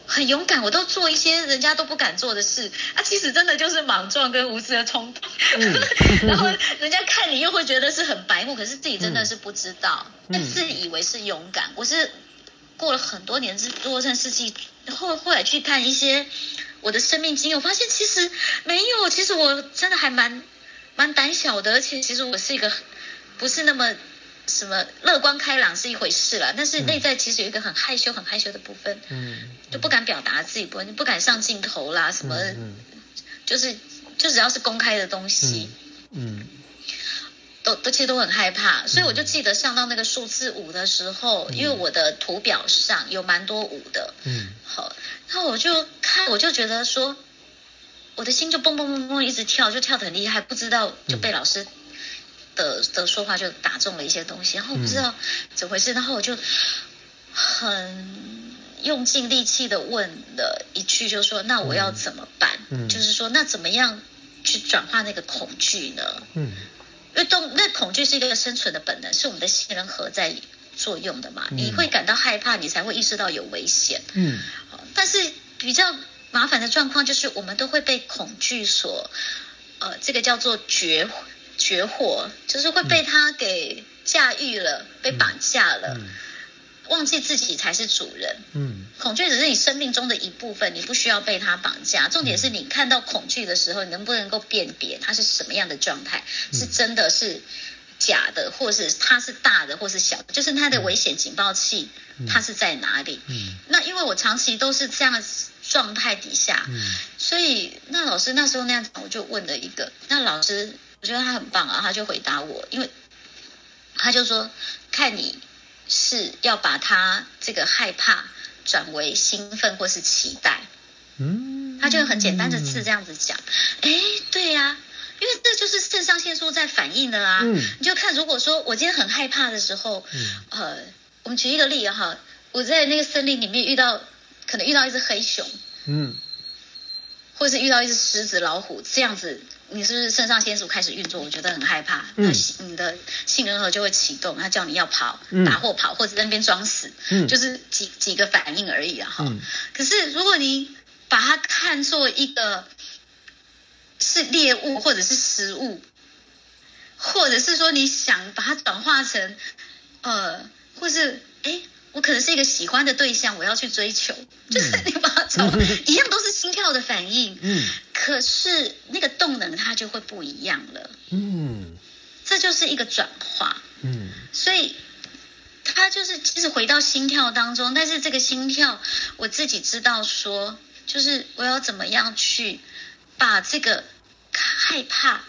很勇敢，我都做一些人家都不敢做的事啊！其实真的就是莽撞跟无知的冲动，然后人家看你又会觉得是很白目，可是自己真的是不知道，那自以为是勇敢。我是过了很多年之多认识自己，后后来去看一些我的生命经验，我发现其实没有，其实我真的还蛮蛮胆小的，而且其实我是一个不是那么。什么乐观开朗是一回事了，但是内在其实有一个很害羞、很害羞的部分，嗯，就不敢表达自己，不不敢上镜头啦，什么，就是就只要是公开的东西，嗯，都都其实都很害怕，所以我就记得上到那个数字五的时候，因为我的图表上有蛮多五的，嗯，好，那我就看，我就觉得说，我的心就蹦蹦蹦蹦一直跳，就跳得很厉害，不知道就被老师。的的说话就打中了一些东西，然后不知道怎么回事，然后我就很用尽力气的问了一句，就说：“那我要怎么办？”就是说，那怎么样去转化那个恐惧呢？嗯，因为动那恐惧是一个生存的本能，是我们的杏仁核在作用的嘛。你会感到害怕，你才会意识到有危险。嗯，但是比较。麻烦的状况就是我们都会被恐惧所，呃，这个叫做绝绝活，就是会被他给驾驭了，被绑架了。忘记自己才是主人。嗯，恐惧只是你生命中的一部分，你不需要被他绑架。重点是你看到恐惧的时候，你能不能够辨别它是什么样的状态？是真的是假的，或是它是大的，或是小？就是它的危险警报器，它是在哪里？嗯，那因为我长期都是这样状态底下，嗯，所以那老师那时候那样讲，我就问了一个，那老师我觉得他很棒啊，他就回答我，因为他就说看你。是要把他这个害怕转为兴奋或是期待，嗯，他就很简单的字这样子讲，哎，对呀，因为这就是肾上腺素在反应的啊，嗯，你就看如果说我今天很害怕的时候，嗯，呃，我们举一个例哈，我在那个森林里面遇到，可能遇到一只黑熊，嗯，或是遇到一只狮子、老虎这样子。你是不是肾上腺素开始运作？我觉得很害怕，那你的杏仁核就会启动，他叫你要跑，打或跑，或者在那边装死，就是几几个反应而已啊！哈。可是如果你把它看作一个是猎物，或者是食物，或者是说你想把它转化成呃，或是哎。我可能是一个喜欢的对象，我要去追求，就是你把它从 一样都是心跳的反应，嗯，可是那个动能它就会不一样了，嗯，这就是一个转化，嗯，所以它就是其实回到心跳当中，但是这个心跳我自己知道说，就是我要怎么样去把这个害怕。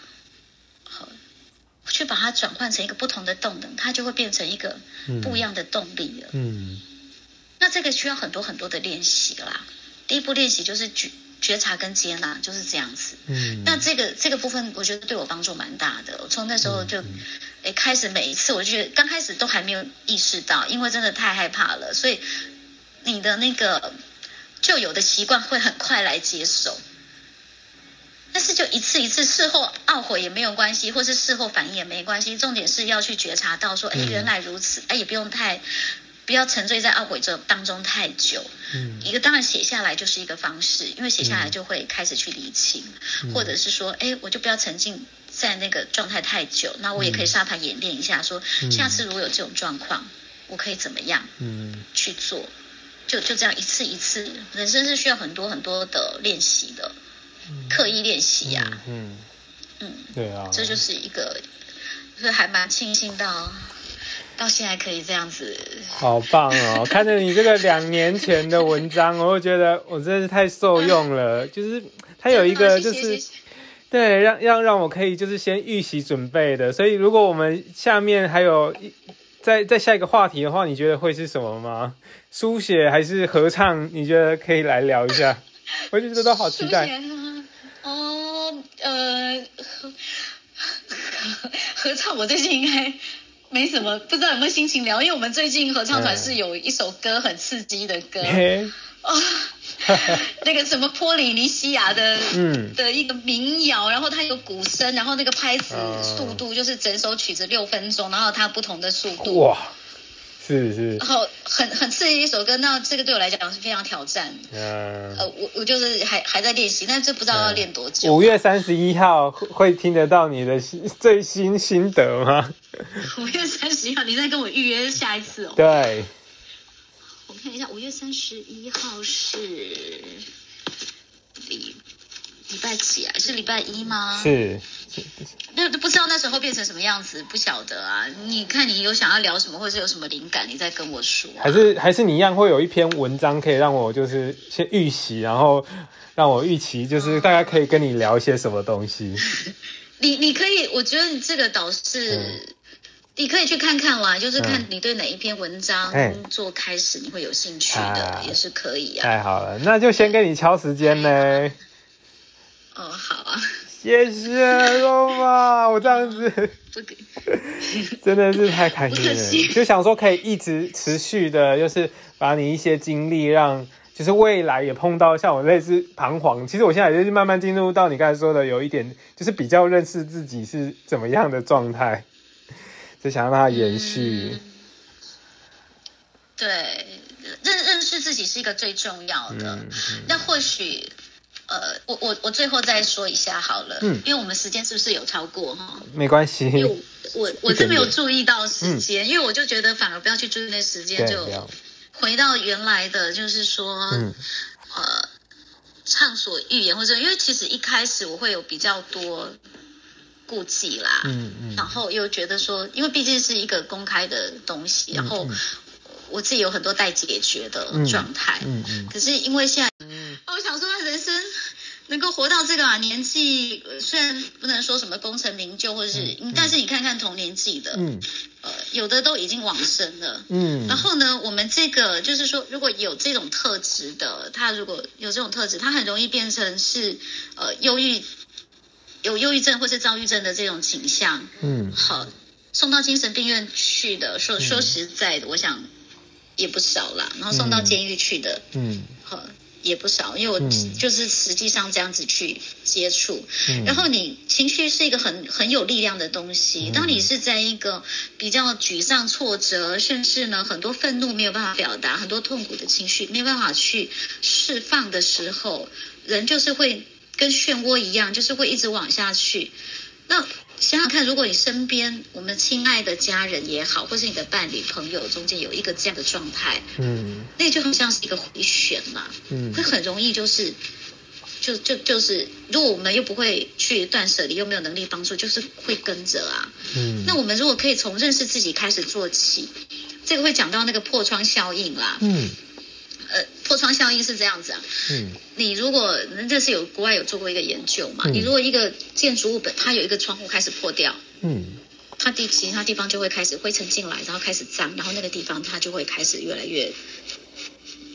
去把它转换成一个不同的动能，它就会变成一个不一样的动力了。嗯，那这个需要很多很多的练习啦。第一步练习就是觉觉察跟接纳，就是这样子。嗯，那这个这个部分我觉得对我帮助蛮大的。我从那时候就诶开始每一次，我就觉得刚开始都还没有意识到，因为真的太害怕了，所以你的那个旧有的习惯会很快来接受。但是就一次一次事后懊悔也没有关系，或是事后反应也没关系。重点是要去觉察到说，哎，原来如此，哎，也不用太不要沉醉在懊悔这当中太久。嗯，一个当然写下来就是一个方式，因为写下来就会开始去理清，或者是说，哎，我就不要沉浸在那个状态太久。那我也可以沙盘演练一下，说下次如果有这种状况，我可以怎么样？嗯，去做，就就这样一次一次，人生是需要很多很多的练习的。刻意练习呀，嗯嗯，对啊，这就是一个，是还蛮庆幸到到现在可以这样子，好棒哦！看着你这个两年前的文章，我会觉得我真的是太受用了。就是它有一个，就是对，让让让我可以就是先预习准备的。所以如果我们下面还有一再再下一个话题的话，你觉得会是什么吗？书写还是合唱？你觉得可以来聊一下？我就觉得都好期待。呃，合 合唱我最近应该没什么，不知道有没有心情聊，因为我们最近合唱团是有一首歌很刺激的歌，哦，那个什么波里尼西亚的，嗯，的一个民谣，然后它有鼓声，然后那个拍子速度就是整首曲子六分钟，然后它不同的速度，哇。是是，然后很很刺激一首歌，那这个对我来讲是非常挑战。嗯，呃，我我就是还还在练习，但这不知道要练多久。五月三十一号会听得到你的新最新心得吗？五月三十一号，你再跟我预约下一次哦。对，我看一下，五月三十一号是礼礼拜几啊？是礼拜一吗？是。那都不知道那时候变成什么样子，不晓得啊。你看你有想要聊什么，或者是有什么灵感，你再跟我说。还是还是你一样会有一篇文章可以让我就是先预习，然后让我预期，就是大家可以跟你聊一些什么东西。你你可以，我觉得你这个导师，你可以去看看啦，就是看你对哪一篇文章做开始你会有兴趣的，也是可以啊。太好了，那就先跟你敲时间呢。哦，好啊。谢谢罗马，我这样子真的是太开心了，就想说可以一直持续的，就是把你一些经历，让就是未来也碰到像我类似彷徨。其实我现在就是慢慢进入到你刚才说的，有一点就是比较认识自己是怎么样的状态，就想让它延续。对，认认识。识自己是一个最重要的。那或许，呃，我我我最后再说一下好了，嗯，因为我们时间是不是有超过哈？没关系，因为我 我是没有注意到时间，因为我就觉得反而不要去注意那时间，就回到原来的，就是说，呃，畅所欲言，或者因为其实一开始我会有比较多。顾忌啦，嗯嗯，然后又觉得说，因为毕竟是一个公开的东西，然后我自己有很多待解决的状态，嗯嗯，可是因为现在，能够活到这个年纪，虽然不能说什么功成名就，或者是，但是你看看同年纪的，嗯，呃，有的都已经往生了，嗯，然后呢，我们这个就是说，如果有这种特质的，他如果有这种特质，他很容易变成是呃忧郁。有忧郁症或是躁郁症的这种倾向，嗯，好，送到精神病院去的，说说实在的，我想也不少啦。然后送到监狱去的，嗯，好也不少，因为我就是实际上这样子去接触。然后你情绪是一个很很有力量的东西，当你是在一个比较沮丧、挫折，甚至呢很多愤怒没有办法表达，很多痛苦的情绪没有办法去释放的时候，人就是会。跟漩涡一样，就是会一直往下去。那想想看，如果你身边我们亲爱的家人也好，或是你的伴侣、朋友中间有一个这样的状态，嗯，那就很像是一个回旋嘛，嗯，会很容易就是，就就就是，如果我们又不会去断舍离，又没有能力帮助，就是会跟着啊，嗯，那我们如果可以从认识自己开始做起，这个会讲到那个破窗效应啦，嗯。呃，破窗效应是这样子啊。嗯。你如果这是有国外有做过一个研究嘛？你如果一个建筑物本它有一个窗户开始破掉，嗯，它地其他地方就会开始灰尘进来，然后开始脏，然后那个地方它就会开始越来越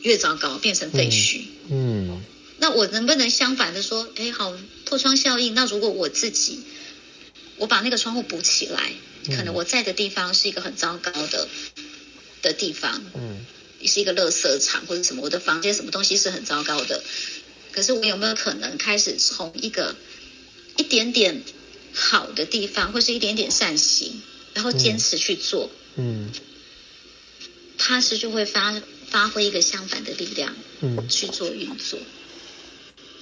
越糟糕，变成废墟。嗯。那我能不能相反的说，哎，好，破窗效应。那如果我自己我把那个窗户补起来，可能我在的地方是一个很糟糕的的地方。嗯。是一个垃圾场或者什么，我的房间什么东西是很糟糕的。可是我有没有可能开始从一个一点点好的地方，或是一点点善行，然后坚持去做？嗯，它是就会发发挥一个相反的力量，嗯，去做运作。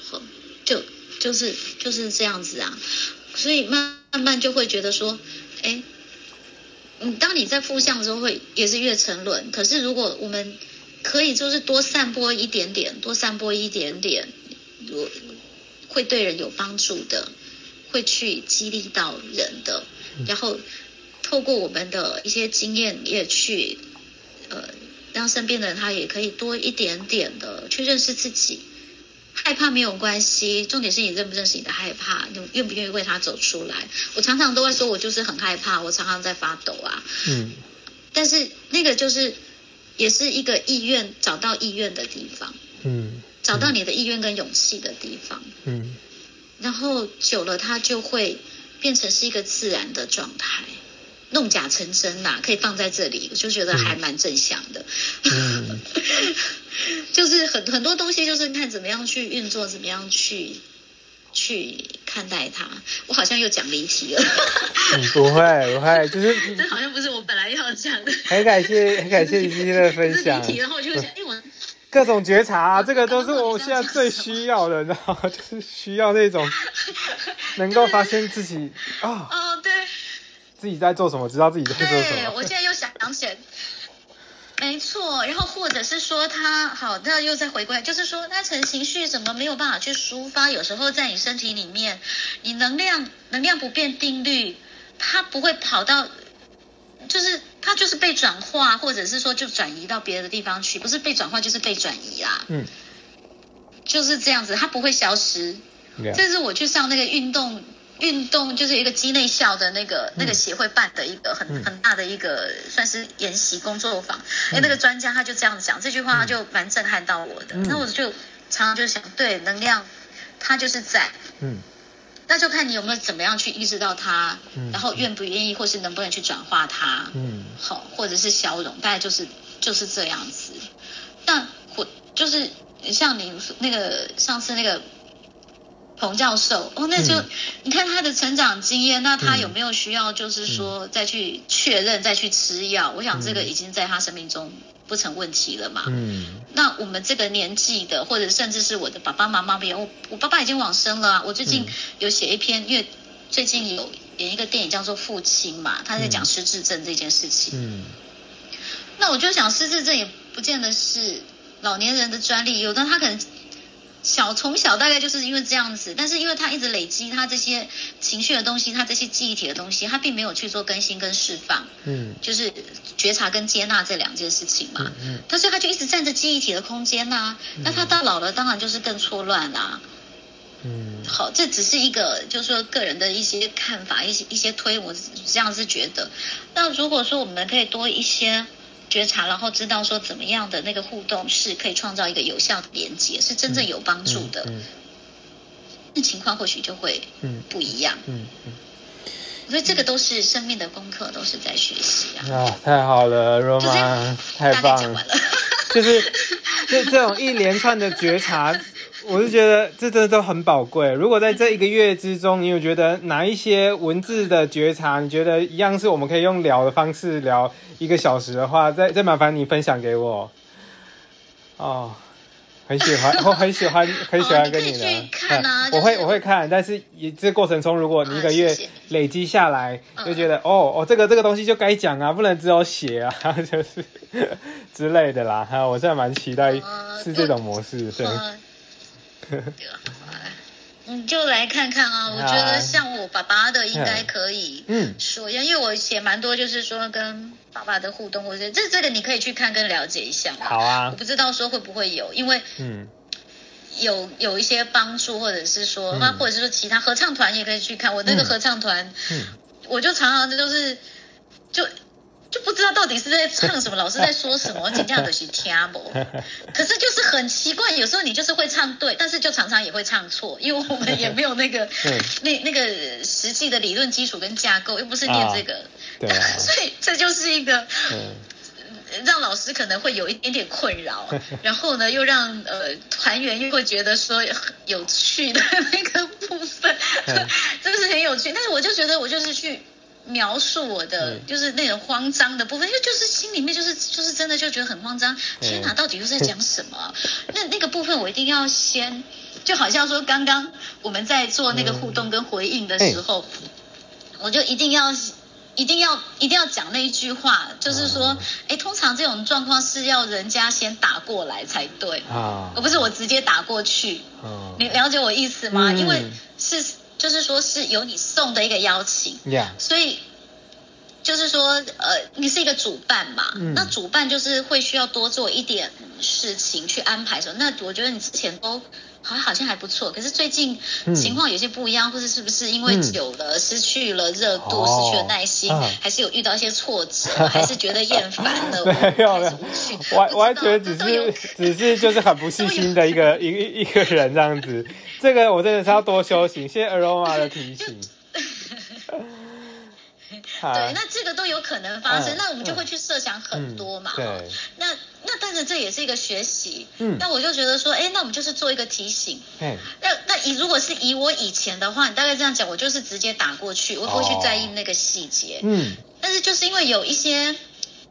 好，就就是就是这样子啊。所以慢慢慢就会觉得说，哎。嗯，当你在负向的时候，会也是越沉沦。可是如果我们可以就是多散播一点点，多散播一点点，我会对人有帮助的，会去激励到人的。然后透过我们的一些经验，也去呃让身边的人他也可以多一点点的去认识自己。害怕没有关系，重点是你认不认识你的害怕，你愿不愿意为他走出来。我常常都会说，我就是很害怕，我常常在发抖啊。嗯。但是那个就是，也是一个意愿，找到意愿的地方。嗯。找到你的意愿跟勇气的地方。嗯。然后久了，它就会变成是一个自然的状态。弄假成真呐，可以放在这里，我就觉得还蛮正向的。嗯，就是很很多东西，就是看怎么样去运作，怎么样去去看待它。我好像又讲离题了。不会不会，就是 这好像不是我本来要讲的。很感谢很感谢你今天的分享。离题，然后我就想，因为我各种觉察，这个都是我现在最需要的，你知道吗？就是需要那种能够发现自己啊。自己在做什么？知道自己在做什么。对，我现在又想起来，没错。然后或者是说他好，那又再回归，就是说他成情绪怎么没有办法去抒发？有时候在你身体里面，你能量能量不变定律，它不会跑到，就是它就是被转化，或者是说就转移到别的地方去，不是被转化就是被转移啦。嗯，就是这样子，它不会消失。这是我去上那个运动。运动就是一个肌内效的那个那个协会办的一个很很大的一个算是研习工作坊，哎，那个专家他就这样讲，这句话就蛮震撼到我的。那我就常常就想，对，能量它就是在，嗯，那就看你有没有怎么样去意识到它，然后愿不愿意，或是能不能去转化它，嗯，好，或者是消融，大概就是就是这样子。但或就是像你那个上次那个。洪教授，哦，那就你看他的成长经验，那他有没有需要，就是说再去确认，再去吃药？我想这个已经在他生命中不成问题了嘛。嗯。那我们这个年纪的，或者甚至是我的爸爸妈妈，别我我爸爸已经往生了。我最近有写一篇，因为最近有演一个电影叫做《父亲》嘛，他在讲失智症这件事情。嗯。那我就想，失智症也不见得是老年人的专利，有的他可能。小从小大概就是因为这样子，但是因为他一直累积他这些情绪的东西，他这些记忆体的东西，他并没有去做更新跟释放，嗯，就是觉察跟接纳这两件事情嘛，嗯，他所以他就一直占着记忆体的空间呐，那他到老了当然就是更错乱啦，嗯，好，这只是一个就是说个人的一些看法，一些一些推，我这样是觉得，那如果说我们可以多一些。觉察，然后知道说怎么样的那个互动是可以创造一个有效的连接，是真正有帮助的。那情况或许就会不一样。嗯嗯，所以这个都是生命的功课，都是在学习啊。啊，太好了，Roma，太棒了。就是 这这种一连串的觉察。我是觉得这真的都很宝贵。如果在这一个月之中，你有觉得哪一些文字的觉察，你觉得一样是我们可以用聊的方式聊一个小时的话，再再麻烦你分享给我。哦，很喜欢，我很喜欢，很喜欢跟你聊。看啊，我会我会看，但是也这过程中，如果你一个月累积下来，就觉得哦哦，这个这个东西就该讲啊，不能只有写啊，就是之类的啦。哈，我现在蛮期待是这种模式，对。你就来看看啊！我觉得像我爸爸的应该可以说，因为我写蛮多，就是说跟爸爸的互动，我觉得这这个你可以去看跟了解一下。好啊，我不知道说会不会有，因为嗯，有有一些帮助，或者是说，那或者是说其他合唱团也可以去看。我那个合唱团，嗯，我就常常就是就。就不知道到底是在唱什么，老师在说什么，我紧张的是听不。可是就是很奇怪，有时候你就是会唱对，但是就常常也会唱错，因为我们也没有那个 那那个实际的理论基础跟架构，又不是念这个，所以这就是一个让老师可能会有一点点困扰，然后呢，又让呃团员又会觉得说有趣的那个部分，这个是很有趣，但是我就觉得我就是去。描述我的就是那种慌张的部分，因为就是心里面就是就是真的就觉得很慌张。天哪，到底又在讲什么？那那个部分我一定要先，就好像说刚刚我们在做那个互动跟回应的时候，我就一定要一定要一定要讲那一句话，就是说，哎，通常这种状况是要人家先打过来才对啊，而不是我直接打过去。你了解我意思吗？因为是。就是说是有你送的一个邀请，所以就是说，呃，你是一个主办嘛，那主办就是会需要多做一点事情去安排什么。那我觉得你之前都好像好像还不错，可是最近情况有些不一样，或者是不是因为久了失去了热度，失去了耐心，还是有遇到一些挫折，还是觉得厌烦了？没有了，完完全只是 只是就是很不细心的一个一一个人这样子。这个我真的是要多修行，谢谢 Aroma 的提醒。对，那这个都有可能发生，那我们就会去设想很多嘛。对。那那但是这也是一个学习。嗯。那我就觉得说，哎，那我们就是做一个提醒。嗯。那那以如果是以我以前的话，你大概这样讲，我就是直接打过去，我不会去在意那个细节。嗯。但是就是因为有一些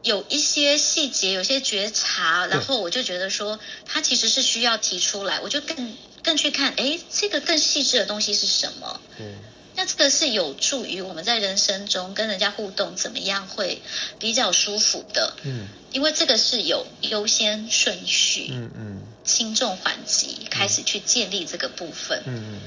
有一些细节，有些觉察，然后我就觉得说，他其实是需要提出来，我就更。更去看，哎，这个更细致的东西是什么？嗯，那这个是有助于我们在人生中跟人家互动怎么样会比较舒服的。嗯，因为这个是有优先顺序。嗯嗯，轻重缓急开始去建立这个部分。嗯嗯，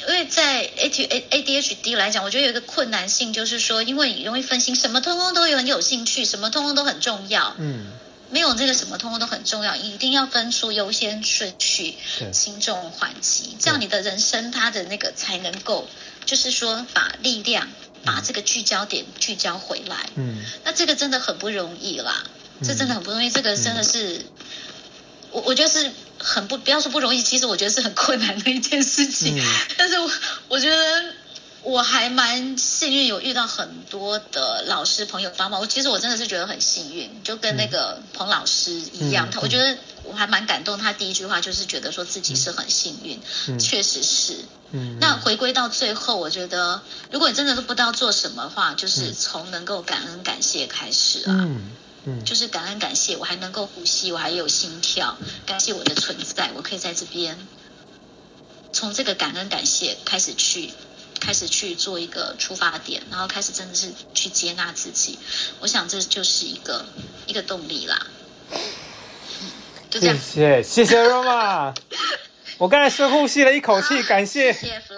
因为在 A T A A D H D 来讲，我觉得有一个困难性就是说，因为你容易分心，什么通通都有很有兴趣，什么通通都很重要。嗯。没有这个什么，通通都很重要，一定要分出优先顺序，轻重缓急，这样你的人生它的那个才能够，就是说把力量把这个聚焦点聚焦回来。嗯，那这个真的很不容易啦，这真的很不容易，这个真的是，我我觉得是很不不要说不容易，其实我觉得是很困难的一件事情。但是我我觉得。我还蛮幸运，有遇到很多的老师朋友帮忙。我其实我真的是觉得很幸运，就跟那个彭老师一样。他我觉得我还蛮感动。他第一句话就是觉得说自己是很幸运，确实是。嗯。那回归到最后，我觉得如果你真的都不知道做什么的话，就是从能够感恩感谢开始啊。嗯。嗯，就是感恩感谢，我还能够呼吸，我还有心跳，感谢我的存在，我可以在这边，从这个感恩感谢开始去，开始去做一个出发点，然后开始真的是去接纳自己，我想这就是一个一个动力啦。谢谢谢谢 Roma，我刚才深呼吸了一口气，感谢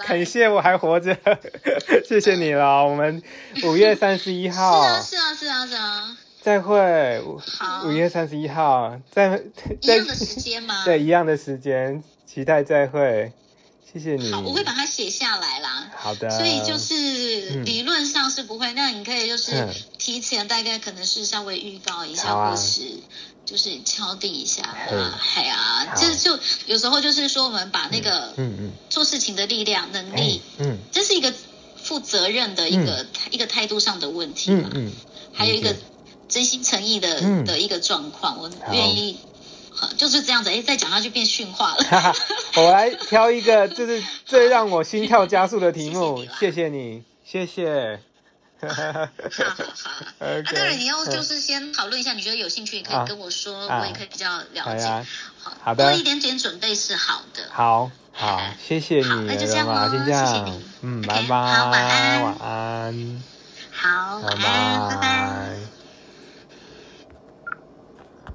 感谢我还活着，谢谢你了。我们五月三十一号，是啊是啊是啊是啊，再会。五月三十一号，在一样的时间吗？对，一样的时间，期待再会。谢谢你。好，我会把它写下来啦。好的。所以就是理论上是不会，那你可以就是提前大概可能是稍微预告一下，或是。就是敲定一下啊，嗨啊，这就有时候就是说，我们把那个嗯嗯。做事情的力量能力，嗯，这是一个负责任的一个一个态度上的问题嘛，嗯，还有一个真心诚意的的一个状况，我愿意，就是这样子，哎，再讲下去变驯化了。我来挑一个，就是 最让我心跳加速的题目，谢谢你，谢谢。好好好，那 当然你要就是先讨论一下，你觉得有兴趣，你可以跟我说，我也可以比较了解。好，好的，多一点点准备是好的。好，好，谢谢你，那就这样喽，谢谢你，嗯，拜拜，好，晚安，晚安，好，晚安，拜拜。